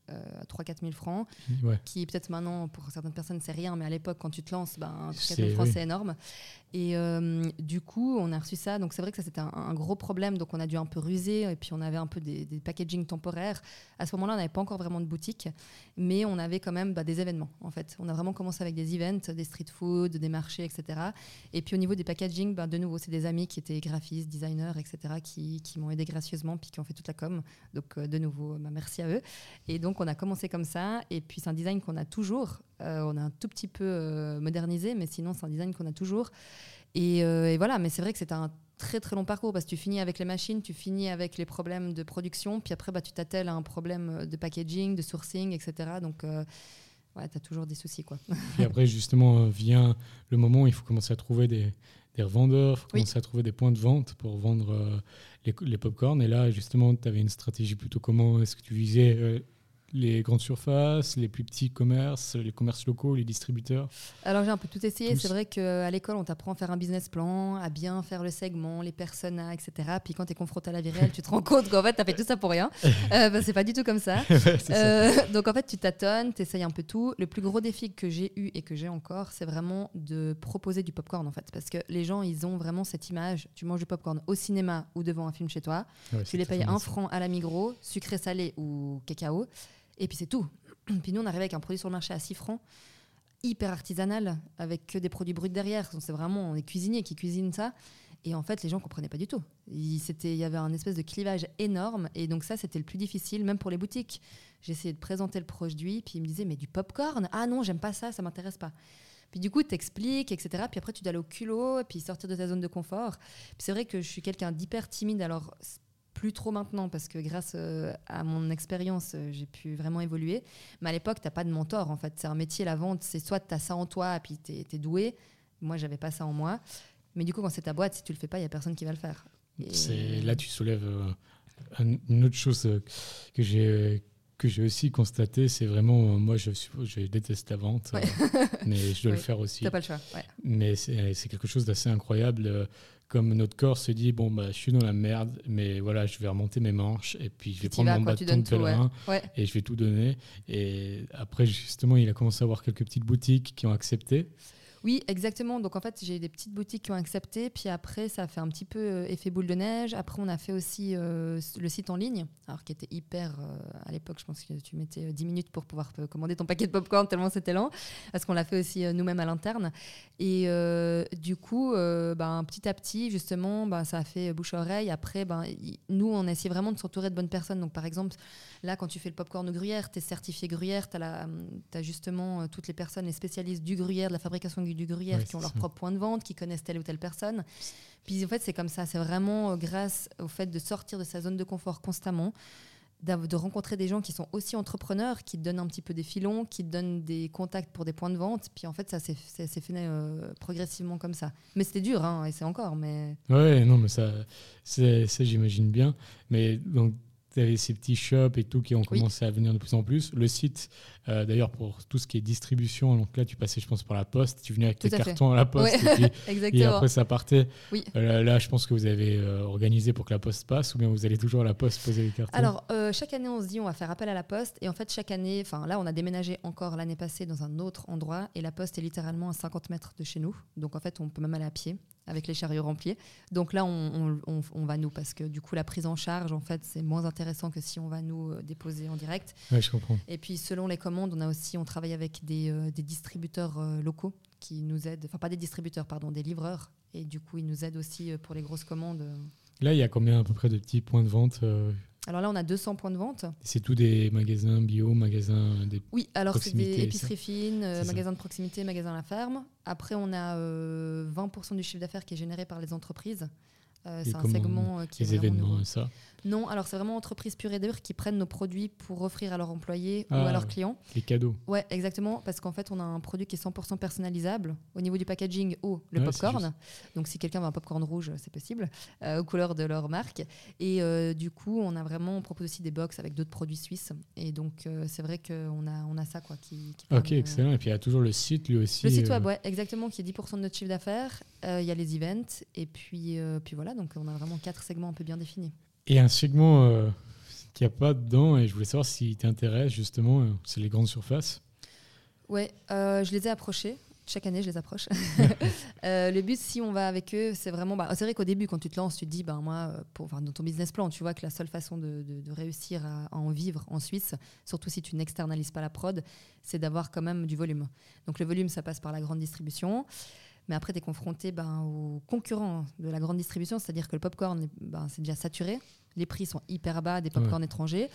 3-4 000 francs Ouais. qui peut-être maintenant pour certaines personnes c'est rien, mais à l'époque quand tu te lances, ben, 4 C'est- 000 francs oui. c'est énorme. Et euh, du coup on a reçu ça, donc c'est vrai que ça c'était un, un gros problème, donc on a dû un peu ruser et puis on avait un peu des, des packaging temporaires. À ce moment-là on n'avait pas encore vraiment de boutique, mais on avait quand même bah, des événements en fait. On a vraiment commencé avec des events, des street food, des marchés, etc. Et puis au niveau des packaging, bah, de nouveau c'est des amis qui étaient graphistes, designers, etc. qui, qui m'ont aidé gracieusement puis qui ont fait toute la com. Donc euh, de nouveau bah, merci à eux. Et donc, on a commencé comme ça. Et puis, c'est un design qu'on a toujours. Euh, on a un tout petit peu euh, modernisé, mais sinon, c'est un design qu'on a toujours. Et, euh, et voilà, mais c'est vrai que c'est un très très long parcours parce que tu finis avec les machines, tu finis avec les problèmes de production, puis après, bah, tu t'attelles à un problème de packaging, de sourcing, etc. Donc, ouais, tu as toujours des soucis. quoi. *laughs* Et après, justement, vient le moment où il faut commencer à trouver des, des revendeurs, il faut Oui. commencer à trouver des points de vente pour vendre les, les pop-corn. Et là, justement, tu avais une stratégie plutôt comment Est-ce que tu visais les grandes surfaces, les plus petits commerces, les commerces locaux, les distributeurs Alors j'ai un peu tout essayé. C'est vrai qu'à l'école, on t'apprend à faire un business plan, à bien faire le segment, les personas, etc. Puis quand tu es confronté à la vie réelle, tu te rends compte qu'en fait, tu as fait tout ça pour rien. *laughs* Euh, bah, c'est pas du tout comme ça. *laughs* Ouais, ça. Euh, donc en fait, tu tâtonnes, tu essayes un peu tout. Le plus gros défi que j'ai eu et que j'ai encore, c'est vraiment de proposer du popcorn en fait. Parce que les gens, ils ont vraiment cette image. Tu manges du popcorn au cinéma ou devant un film chez toi. Ouais, Tu les payes un franc à la Migros, sucré salé ou cacao, et puis c'est tout. *clears throat* Puis nous, on arrivait avec un produit sur le marché à 6 francs, hyper artisanal, avec que des produits bruts derrière. C'est vraiment des cuisiniers qui cuisinent ça. Et en fait, les gens comprenaient pas du tout. Il, il y avait un espèce de clivage énorme. Et donc ça, c'était le plus difficile, même pour les boutiques. J'essayais de présenter le produit, puis ils me disaient, mais du popcorn? Ah non, j'aime pas ça, ça m'intéresse pas. Puis du coup, t'expliques, etc. Puis après, tu dois aller au culot, puis sortir de ta zone de confort. C'est vrai que je suis quelqu'un d'hyper timide. Alors, plus trop maintenant, parce que grâce euh, à mon expérience, euh, j'ai pu vraiment évoluer. Mais à l'époque, t'as pas de mentor, en fait. C'est un métier, la vente. C'est soit tu as ça en toi, puis tu es, doué. Moi, j'avais pas ça en moi. Mais du coup, quand c'est ta boîte, si tu le fais pas, il y a personne qui va le faire. Et- C'est- Là, tu soulèves euh, un- une autre chose que j'ai que j'ai aussi constaté, c'est vraiment, euh, moi, je, déteste la vente, Ouais. euh, mais je dois le *laughs* faire aussi. T'as pas le choix. ouais. Mais c'est quelque chose d'assez incroyable. Comme notre corps se dit, bon, bah, je suis dans la merde, mais voilà, je vais remonter mes manches et puis je vais prendre vas, mon bâton de ouais. pèlerin Ouais. et je vais tout donner. Et après, justement, il a commencé à avoir quelques petites boutiques qui ont accepté. Oui, exactement. Donc en fait, j'ai des petites boutiques qui ont accepté. Puis après, ça a fait un petit peu euh, effet boule de neige. Après, on a fait aussi euh, le site en ligne, alors qui était hyper. euh, à l'époque, je pense que tu mettais euh, 10 minutes pour pouvoir commander ton paquet de popcorn, tellement c'était lent. Parce qu'on l'a fait aussi nous-mêmes à l'interne. Et du coup, ben, petit à petit, justement, ben, ça a fait bouche à oreille. Après, ben, nous, on a vraiment de s'entourer de bonnes personnes. Donc par exemple, Là, quand tu fais le popcorn gruyère, tu es certifié gruyère, tu as, justement euh, toutes les personnes, les spécialistes du gruyère, de la fabrication du, du gruyère, Ouais, qui ont leur ça. propre point de vente, qui connaissent telle ou telle personne. Puis en fait, c'est comme ça. C'est vraiment euh, grâce au fait de sortir de sa zone de confort constamment, de rencontrer des gens qui sont aussi entrepreneurs, qui te donnent un petit peu des filons, qui te donnent des contacts pour des points de vente. Puis en fait, ça s'est fait euh, progressivement comme ça. Mais c'était dur, hein, et c'est encore. Mais Ouais, non, mais ça, c'est- ça j'imagine bien. Mais donc, ces petits shops et tout qui ont commencé à venir de plus en plus. Le site, euh, d'ailleurs, pour tout ce qui est distribution, donc là, tu passais, je pense, par la poste. Tu venais avec tes cartons à la poste. Et, *laughs* après, ça partait. Oui. Euh, là, je pense que vous avez euh, organisé pour que la poste passe ou bien vous allez toujours à la poste poser les cartons? Alors, chaque année, on se dit, on va faire appel à la poste. Et en fait, chaque année, enfin là, on a déménagé encore l'année passée dans un autre endroit. Et la poste est littéralement à 50 mètres de chez nous. Donc, en fait, on peut même aller à pied avec les chariots remplis. Donc là, on, va nous, parce que du coup, la prise en charge, en fait, c'est moins intéressant que si on va nous euh, déposer en direct. Oui, je comprends. Et puis, selon les commandes, on a aussi, on travaille avec des, euh, distributeurs euh, locaux qui nous aident, enfin pas des distributeurs, pardon, des livreurs. Et du coup, ils nous aident aussi pour les grosses commandes. Là, il y a combien à peu près de petits points de vente alors là, on a 200 points de vente. C'est tous des magasins bio, magasins des Oui, alors c'est des épiceries fines, euh, magasins de proximité, magasins à la ferme. Après, on a 20% euh, du chiffre d'affaires qui est généré par les entreprises. Euh, c'est un segment qui les événements, ça non, alors c'est vraiment entreprises pure et dure qui prennent nos produits pour offrir à leurs employés ou à ah, leurs clients. Les cadeaux. Ouais, exactement, parce qu'en fait, on a un produit qui est 100% personnalisable au niveau du packaging ou le popcorn. Donc si quelqu'un veut un popcorn rouge, c'est possible, euh, aux couleurs de leur marque. Et euh, du coup, on a vraiment, on propose aussi des box avec d'autres produits suisses. Et donc euh, c'est vrai qu'on a, on a ça quoi qui. ok, excellent. Et puis il y a toujours le site lui aussi. Le site web, ouais, exactement, qui est 10% de notre chiffre d'affaires. Il y a les events et puis, puis voilà, donc on a vraiment quatre segments un peu bien définis. Et un segment euh, qu'il n'y a pas dedans, et je voulais savoir si t'intéresse justement, euh, c'est les grandes surfaces. Ouais, euh, je les ai approchés. Chaque année, je les approche. *laughs* le but, si on va avec eux, c'est vraiment. Bah, c'est vrai qu'au début, quand tu te lances, tu te dis, ben moi, pour, dans ton business plan, tu vois que la seule façon de, réussir à, en vivre en Suisse, surtout si tu n'externalises pas la prod, c'est d'avoir quand même du volume. Donc le volume, ça passe par la grande distribution. Mais après, tu es confronté ben, aux concurrents de la grande distribution, c'est-à-dire que le popcorn, ben, c'est déjà saturé. Les prix sont hyper bas des popcorn étrangers.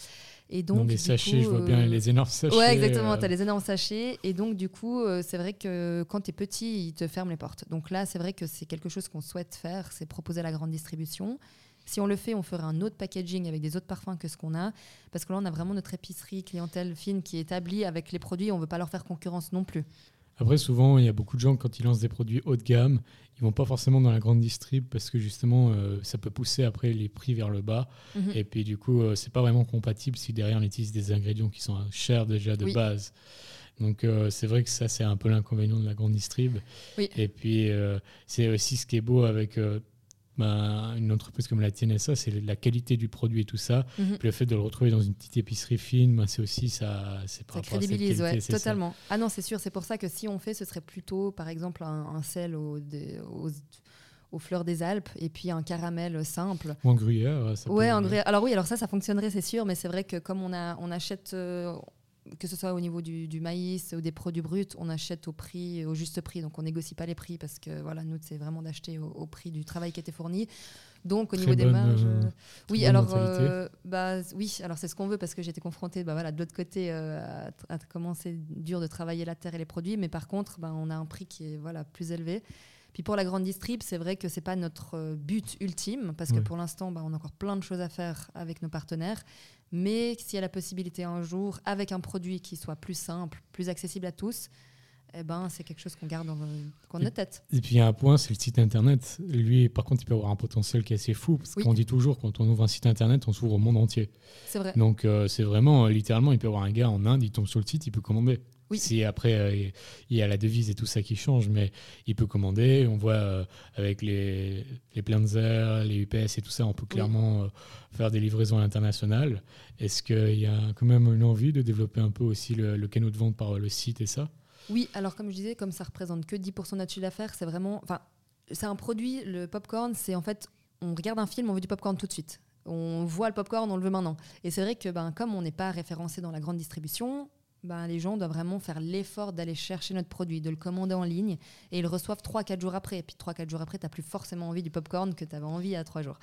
Et donc, les sachets, je vois bien euh, les énormes sachets. Ouais, exactement, tu as les énormes sachets. Et donc, du coup, euh, c'est vrai que quand tu es petit, ils te ferment les portes. Donc là, c'est vrai que c'est quelque chose qu'on souhaite faire, c'est proposer à la grande distribution. Si on le fait, on ferait un autre packaging avec des autres parfums que ce qu'on a. Parce que là, on a vraiment notre épicerie clientèle fine qui est établie avec les produits. On ne veut pas leur faire concurrence non plus. Après, souvent, il y a beaucoup de gens, quand ils lancent des produits haut de gamme, ils vont pas forcément dans la grande distrib parce que justement, euh, ça peut pousser après les prix vers le bas. Mhm. Et puis, du coup, euh, c'est pas vraiment compatible si derrière on utilise des ingrédients qui sont chers déjà de base. Donc, euh, c'est vrai que ça, c'est un peu l'inconvénient de la grande distrib. Et puis, c'est aussi ce qui est beau avec bah, une entreprise comme la TNSA, c'est la qualité du produit et tout ça. Mhm. Puis le fait de le retrouver dans une petite épicerie fine, bah, c'est aussi ça. C'est ça crédibilise, ouais, totalement. Ah non, c'est sûr, c'est pour ça que si on fait, ce serait plutôt, par exemple, un, sel aux, aux, fleurs des Alpes et puis un caramel simple. Ou un gruyère. Ça ouais, un gruyère. Alors oui, alors ça, ça fonctionnerait, c'est sûr, mais c'est vrai que comme on, a, on achète. Euh, que ce soit au niveau du, maïs ou des produits bruts, on achète au prix, au juste prix. Donc on négocie pas les prix parce que voilà, nous c'est vraiment d'acheter au, prix du travail qui a été fourni. Donc au niveau des marges, euh, oui alors euh, bah oui alors c'est ce qu'on veut parce que j'étais confrontée bah voilà de l'autre côté euh, à, comment c'est dur de travailler la terre et les produits, mais par contre bah, on a un prix qui est voilà plus élevé. Puis pour la grande distrib, c'est vrai que c'est pas notre but ultime parce que pour l'instant, bah, on a encore plein de choses à faire avec nos partenaires. Mais s'il y a la possibilité un jour, avec un produit qui soit plus simple, plus accessible à tous, eh ben, c'est quelque chose qu'on garde dans, notre tête. Et puis il y a un point, c'est le site internet. Lui, par contre, il peut avoir un potentiel qui est assez fou. Parce qu'on dit toujours, quand on ouvre un site internet, on s'ouvre au monde entier. C'est vrai. Donc euh, c'est vraiment, littéralement, il peut avoir un gars en Inde, il tombe sur le site, il peut commander. Si après, euh, il y a la devise et tout ça qui change, mais il peut commander. On voit euh, avec les, les Planzer, les UPS et tout ça, on peut clairement euh, faire des livraisons à l'international. Est-ce qu'il y a quand même une envie de développer un peu aussi le, le canot de vente par le site et ça? Oui, alors comme je disais, comme ça représente que 10% de notre chiffre d'affaires, c'est vraiment. Enfin, c'est un produit, le popcorn, c'est en fait, on regarde un film, on veut du popcorn tout de suite on voit le popcorn, on le veut maintenant. Et c'est vrai que ben, comme on n'est pas référencé dans la grande distribution, ben, les gens doivent vraiment faire l'effort d'aller chercher notre produit, de le commander en ligne, et ils le reçoivent 3-4 jours après. Et puis 3-4 jours après, tu n'as plus forcément envie du popcorn que tu avais envie à 3 jours.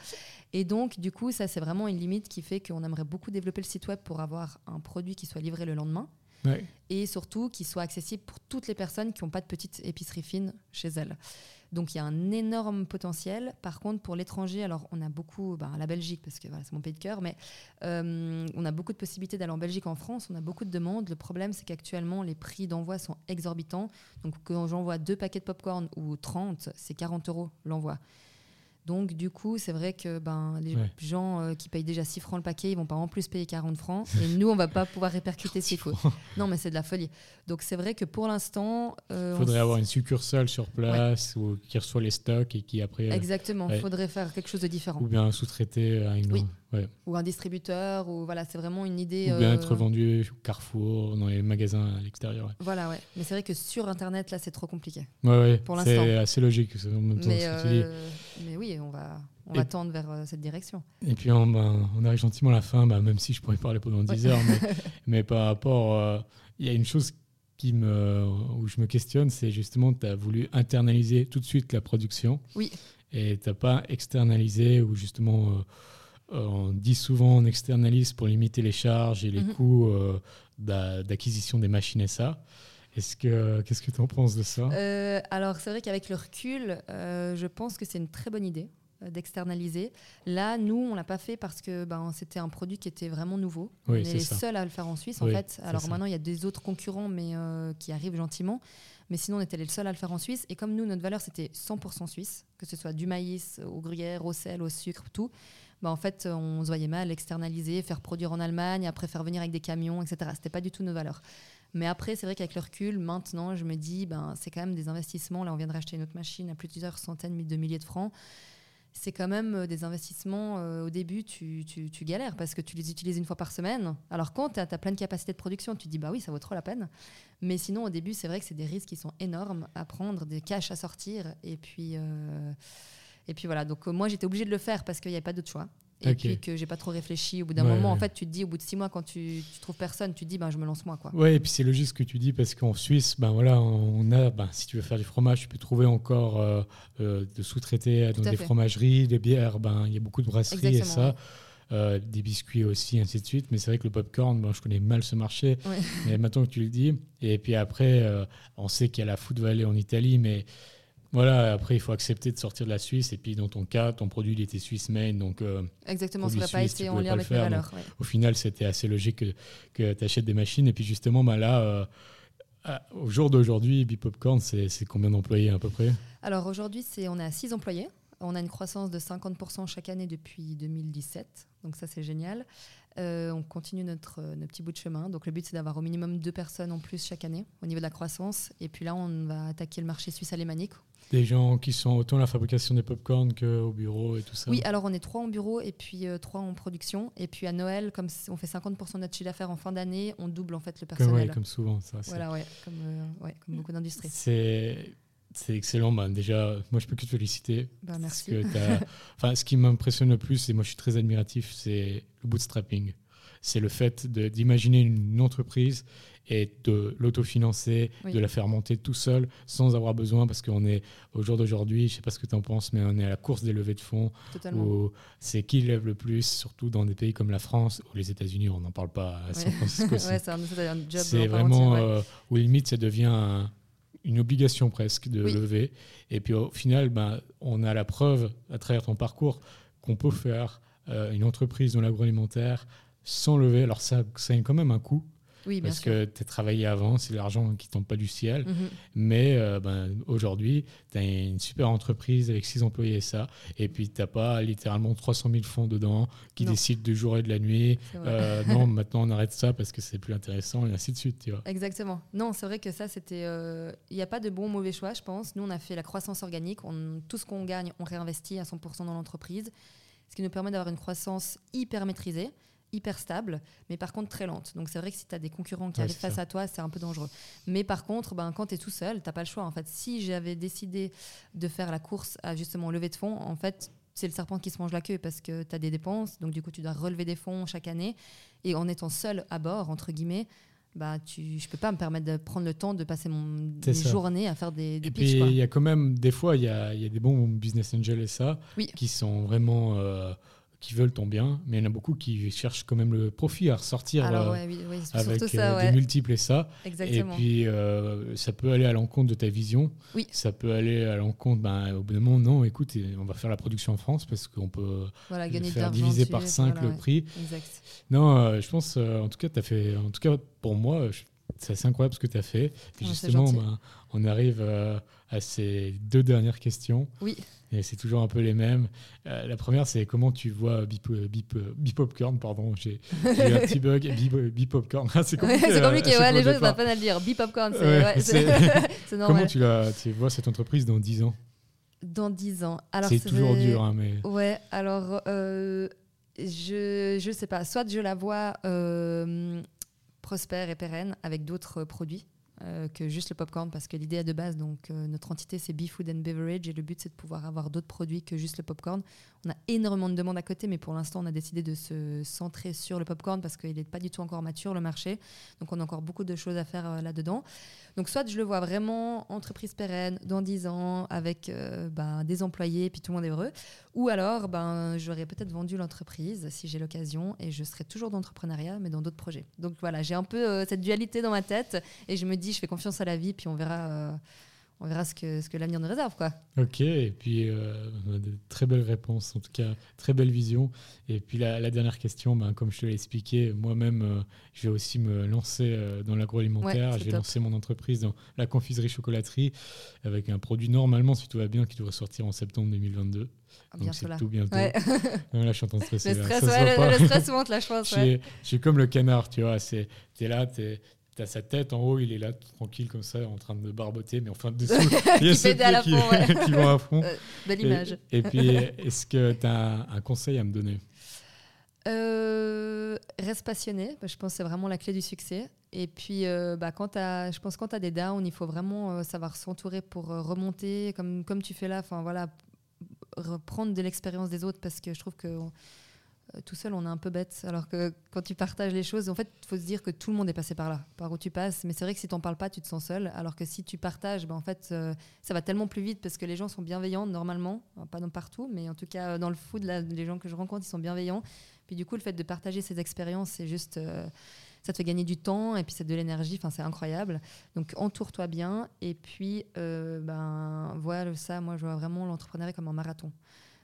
Et donc, du coup, ça, c'est vraiment une limite qui fait qu'on aimerait beaucoup développer le site web pour avoir un produit qui soit livré le lendemain. Et surtout, qui soit accessible pour toutes les personnes qui n'ont pas de petite épicerie fine chez elles. Donc il y a un énorme potentiel. Par contre, pour l'étranger, alors on a beaucoup, ben, la Belgique, parce que c'est mon pays de cœur, mais euh, on a beaucoup de possibilités d'aller en Belgique, en France, on a beaucoup de demandes. Le problème, c'est qu'actuellement, les prix d'envoi sont exorbitants. Donc quand j'envoie deux paquets de popcorn ou 30, c'est 40 euros l'envoi. Donc, du coup, c'est vrai que ben, les Ouais. gens euh, qui payent déjà 6 francs le paquet, ils vont pas en plus payer 40 francs. Et nous, on va pas *laughs* pouvoir répercuter ces coûts. Non, mais c'est de la folie. Donc, c'est vrai que pour l'instant. euh, Il on faudrait avoir une succursale sur place ou qui reçoit les stocks et qui après. euh, Exactement, il ouais. faudrait faire quelque chose de différent. ou bien sous-traiter à une. Oui. Ou un distributeur, ou voilà, c'est vraiment une idée. Ou bien euh, être vendu au Carrefour, dans les magasins à l'extérieur. Voilà, ouais. Mais c'est vrai que sur Internet, là, c'est trop compliqué. Ouais, ouais, Pour c'est l'instant. assez logique en même temps, Mais, ce que tu dis. Mais oui, on va, on va tendre vers euh, cette direction. Et puis on, ben, on arrive gentiment à la fin, bah, même si je pourrais parler pendant 10 heures, mais, *laughs* mais par rapport, euh, il y a une chose qui me, où je me questionne, c'est justement tu as voulu internaliser tout de suite la production. Oui. Et tu n'as pas externalisé, ou justement, euh, on dit souvent on externalise pour limiter les charges et les Mhm. coûts d'a- d'acquisition des machines et ça. Est-ce que, qu'est-ce que tu en penses de ça? Euh, alors, c'est vrai qu'avec le recul, euh, je pense que c'est une très bonne idée euh, d'externaliser. Là, nous, on l'a pas fait parce que ben, c'était un produit qui était vraiment nouveau. Oui, on est les ça. seuls à le faire en Suisse, Oui, en fait. Alors maintenant, il y a des autres concurrents, mais euh, qui arrivent gentiment. Mais sinon, on était les seuls à le faire en Suisse. Et comme nous, notre valeur, c'était 100% suisse, que ce soit du maïs au gruyère, au sel, au sucre, tout. Bah, en fait, on se voyait mal externaliser, faire produire en Allemagne, après faire venir avec des camions, etc. C'était pas du tout nos valeurs. Mais après, c'est vrai qu'avec le recul, maintenant, je me dis, ben, c'est quand même des investissements. Là, on vient de racheter une autre machine à plusieurs centaines de milliers de francs. C'est quand même euh, des investissements. euh, au début, tu, tu- tu galères parce que tu les utilises une fois par semaine. Alors, quand tu as, plein de de production, tu te dis, bah oui, ça vaut trop la peine. Mais sinon, au début, c'est vrai que c'est des risques qui sont énormes à prendre, des caches à sortir. Et puis, euh, et puis voilà. Donc, moi, j'étais obligée de le faire parce qu'il n'y avait pas d'autre choix. Et Ok. puis que j'ai pas trop réfléchi. Au bout d'un Ouais, moment, en fait, tu te dis, au bout de six mois, quand tu, tu trouves personne, tu te dis, ben, je me lance moi. Quoi. Ouais, et puis c'est logique ce que tu dis parce qu'en Suisse, ben voilà, on a, ben, si tu veux faire du fromage, tu peux trouver encore euh, euh, de sous-traiter dans des fait. fromageries, des bières, ben il y a beaucoup de brasseries et ça, Euh, des biscuits aussi, ainsi de suite. Mais c'est vrai que le popcorn, ben, je connais mal ce marché, mais maintenant que tu le dis, et puis après, on sait qu'il y a la Food Valley en Italie, mais voilà, après il faut accepter de sortir de la Suisse. Et puis dans ton cas, ton produit il était Swiss made, donc euh, Exactement, ça n'aurait pas suisse, été en lien avec mes valeurs. ouais. au final, c'était assez logique que, que tu achètes des machines. Et puis justement, bah là, euh, au jour d'aujourd'hui, Bipopcorn, c'est c'est combien d'employés à peu près? Alors aujourd'hui, c'est, on est à 6 employés. On a une croissance de 50% chaque année depuis 2017. Donc ça, c'est génial. Euh, on continue notre, euh, notre petit bout de chemin. Donc le but, c'est d'avoir au minimum deux personnes en plus chaque année au niveau de la croissance. Et puis là, on va attaquer le marché suisse alémanique. Des gens qui sont autant à la fabrication des popcorn qu'au bureau et tout ça Oui, alors on est trois en bureau et puis euh, trois en production. Et puis à Noël, comme on fait 50% de notre chiffre d'affaires en fin d'année, on double en fait le comme, personnel. ouais, comme souvent. Ça, Voilà, ouais, comme, euh, ouais, comme beaucoup d'industries. c'est c'est excellent. Bah, déjà, moi, je peux que te féliciter. Parce merci. que t'as- enfin, ce qui m'impressionne le plus, et moi je suis très admiratif, c'est le bootstrapping. C'est le fait d'imaginer une entreprise et de l'autofinancer, Oui. de la faire monter tout seul sans avoir besoin, parce qu'on est au jour d'aujourd'hui, je sais pas ce que tu en penses, mais on est à la course des levées de fonds, Totalement. où c'est qui lève le plus, surtout dans des pays comme la France ou les États-Unis, on n'en parle pas à San Francisco. *laughs* c'est- ouais, c'est un, vraiment ouais. euh, où limite ça devient un- une obligation presque de Oui. lever. Et puis au final, ben, on a la preuve à travers ton parcours qu'on peut faire euh, une entreprise dans l'agroalimentaire sans lever. Alors ça, ça a quand même un coût oui, bien parce sûr. que tu as travaillé avant, c'est l'argent qui tombe pas du ciel. Mhm. Mais euh, ben, aujourd'hui, tu as une super entreprise avec six employés et ça. Et puis tu n'as pas littéralement 300 000 fonds dedans qui Non. décident du jour et de la nuit. Euh, non, *laughs* maintenant on arrête ça parce que c'est plus intéressant et ainsi de suite. Tu vois. Exactement. Non, c'est vrai que ça, c'était. euh, Il n'y a pas de bon ou mauvais choix, je pense. Nous, on a fait la croissance organique. On, tout ce qu'on gagne, on réinvestit à 100% dans l'entreprise. Ce qui nous permet d'avoir une croissance hyper maîtrisée, hyper stable, mais par contre très lente. Donc c'est vrai que si tu as des concurrents qui Ouais, arrivent face ça. à toi, c'est un peu dangereux. Mais par contre, ben, quand tu es tout seul, tu n'as pas le choix. En fait, si j'avais décidé de faire la course à justement lever de fonds, en fait, c'est le serpent qui se mange la queue parce que tu as des dépenses, donc du coup tu dois relever des fonds chaque année. Et en étant seul à bord, entre guillemets, bah, tu, je peux pas me permettre de prendre le temps de passer mon, journées à faire des, des Et pitchs. puis, il y a quand même, des fois, il y a, y a des bons business angels et ça, Oui. qui sont vraiment. euh, qui veulent ton bien, mais il y en a beaucoup qui cherchent quand même le profit à ressortir Alors, euh, ouais, oui, oui, avec surtout ça, euh, ouais. des multiples et ça. Exactement. Et puis, euh, ça peut aller à l'encontre de ta vision. Oui. Ça peut aller à l'encontre, ben, au bout d'un moment, non, écoute, on va faire la production en France parce qu'on peut voilà, le gagner de faire diviser par 5 voilà, le ouais. prix. Exact. Non, euh, je pense, euh, en tout cas, as fait, en tout cas, pour moi, c'est assez incroyable ce que tu as fait. Et justement, ben, on arrive euh, à ces deux dernières questions. Oui. Et c'est toujours un peu les mêmes. Euh, la première, c'est comment tu vois Bip, Bip, Bipopcorn, pardon, j'ai un petit bug, *laughs* Bip, Bipopcorn. *laughs* C'est compliqué. c'est euh, compliqué, ouais, les gens départ. peine à le dire. Bipopcorn, c'est Ouais, ouais, c'est *laughs* Comment normal. tu, la, tu vois cette entreprise dans 10 ans? Dans 10 ans. Alors, C'est toujours dur, hein, mais Ouais, alors, euh, je, je sais pas. Soit je la vois euh, prospère et pérenne avec d'autres produits euh, que juste le popcorn, parce que l'idée de base, donc euh, notre entité, c'est Be Food and Beverage, et le but, c'est de pouvoir avoir d'autres produits que juste le popcorn. On a énormément de demandes à côté, mais pour l'instant, on a décidé de se centrer sur le popcorn parce qu'il n'est pas du tout encore mature, le marché. Donc, on a encore beaucoup de choses à faire euh, là-dedans. Donc, soit je le vois vraiment entreprise pérenne dans 10 ans avec euh, ben, des employés, puis tout le monde est heureux. Ou alors, ben, j'aurais peut-être vendu l'entreprise si j'ai l'occasion et je serais toujours dans l'entrepreneuriat, mais dans d'autres projets. Donc voilà, j'ai un peu euh, cette dualité dans ma tête et je me dis, je fais confiance à la vie, puis on verra, on verra ce que, ce que l'avenir nous réserve. Quoi. Ok, et puis euh, de très belles réponses, en tout cas, très belle vision. Et puis la, la dernière question, ben, comme je te l'ai expliqué, moi-même, euh, je vais aussi me lancer euh, dans l'agroalimentaire. Ouais, c'est je vais top. lancer mon entreprise dans la confiserie-chocolaterie avec un produit normalement, si tout va bien, qui devrait sortir en septembre 2022. Ah, Donc c'est tout bientôt. Ouais. *laughs* Non, là, je suis en train de stresser. le là. stress, ouais, le, le monte là, je pense. Je suis, je suis comme le canard, tu vois. T'es là, t'es, t'as sa tête en haut, il est là, tranquille comme ça, en train de barboter, mais enfin *laughs* dessous, il y a pédale à qui, fond, ouais. *laughs* qui vont à fond. Euh, belle image. Et, puis, est-ce que tu as un, un conseil à me donner? Euh, reste passionné, bah, je pense que c'est vraiment la clé du succès. Et puis, euh, bah, quand t'as- je pense quand tu as des downs, il faut vraiment savoir s'entourer pour remonter, comme, comme tu fais là, enfin voilà, reprendre de l'expérience des autres, parce que je trouve que on- tout seul, on est un peu bête. Alors que quand tu partages les choses, en fait, il faut se dire que tout le monde est passé par là, par où tu passes. Mais c'est vrai que si tu n'en parles pas, tu te sens seul. Alors que si tu partages, bah, en fait, euh, ça va tellement plus vite parce que les gens sont bienveillants normalement, pas dans partout, mais en tout cas euh, dans le food, là, les gens que je rencontre, ils sont bienveillants. Puis du coup, le fait de partager ces expériences, c'est juste, euh, ça te fait gagner du temps et puis c'est de l'énergie. Enfin, c'est incroyable. Donc entoure-toi bien et puis euh, ben voilà ça. Moi, je vois vraiment l'entrepreneuriat comme un marathon.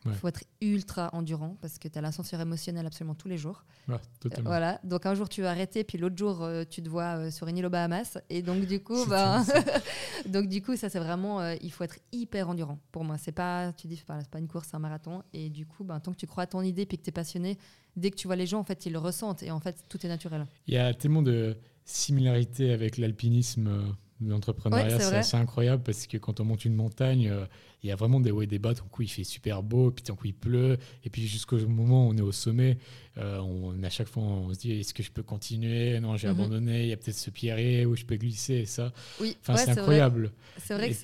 Il Ouais. faut être ultra endurant parce que tu as l'ascenseur émotionnel absolument tous les jours. Ouais, totalement. Voilà. Donc un jour tu vas arrêter, puis l'autre jour euh, tu te vois euh, sur une île aux Bahamas. Et donc du coup, *laughs* ben, ça, *laughs* donc du coup ça c'est vraiment, euh, il faut être hyper endurant. Pour moi, c'est pas, tu dis, c'est pas, une course, c'est un marathon. Et du coup, ben, tant que tu crois à ton idée, puis que tu es passionné, dès que tu vois les gens, en fait, ils le ressentent. Et en fait, tout est naturel. Il y a tellement de similarités avec l'alpinisme, euh, l'entrepreneuriat, Ouais, c'est incroyable parce que quand on monte une montagne, euh, il y a vraiment des hauts et des bas. D'un coup, il fait super beau, puis d'un coup, il pleut. Et puis jusqu'au moment où on est au sommet, euh, on, à chaque fois, on se dit est-ce que je peux continuer? Non, j'ai Mhm. abandonné. Il y a peut-être ce pierré où je peux glisser et ça. Oui, Enfin, ouais, c'est incroyable. C'est vrai que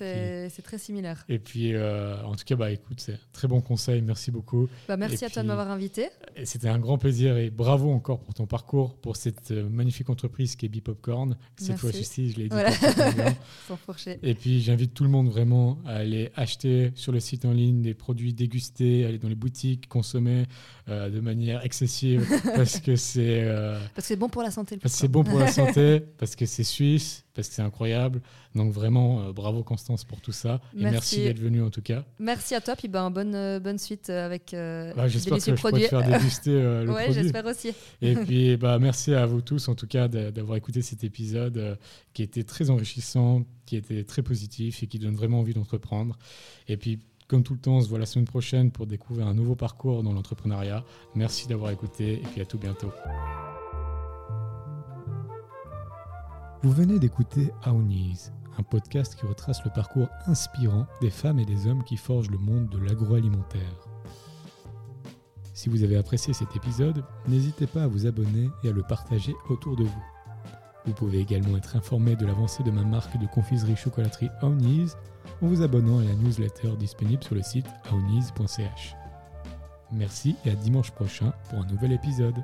c'est très similaire. Et puis, euh, en tout cas, bah, écoute, c'est un très bon conseil. Merci beaucoup. Bah, merci Et à toi de m'avoir invité. C'était un grand plaisir et bravo encore pour ton parcours, pour cette magnifique entreprise qui est Bipopcorn. Cette fois-ci, je l'ai dit Voilà. *laughs* *laughs* Sans fourcher. Et puis, j'invite tout le monde vraiment à aller acheter sur le site en ligne des produits dégustés, aller dans les boutiques, consommer euh, de manière excessive *laughs* parce que c'est euh, Parce que c'est bon pour la santé. parce que c'est bon pour la santé, *laughs* parce que c'est suisse, parce que c'est incroyable. Donc vraiment, euh, bravo Constance pour tout ça. Et Merci. merci d'être venue en tout cas. Merci à toi, puis ben, bonne, euh, bonne suite euh, avec euh, Bah, J'espère que je te faire déguster euh, le ouais, produit. j'espère aussi. Et *laughs* puis, bah, merci à vous tous, en tout cas, d'a- d'avoir écouté cet épisode qui était très enrichissant, qui était très positif et qui donne vraiment envie d'entreprendre. Et puis, comme tout le temps, on se voit la semaine prochaine pour découvrir un nouveau parcours dans l'entrepreneuriat. Merci d'avoir écouté et puis à tout bientôt. Vous venez d'écouter Aounis, un podcast qui retrace le parcours inspirant des femmes et des hommes qui forgent le monde de l'agroalimentaire. Si vous avez apprécié cet épisode, n'hésitez pas à vous abonner et à le partager autour de vous. Vous pouvez également être informé de l'avancée de ma marque de confiserie chocolaterie Aounis en vous abonnant à la newsletter disponible sur le site aounis.ch. Merci et à dimanche prochain pour un nouvel épisode.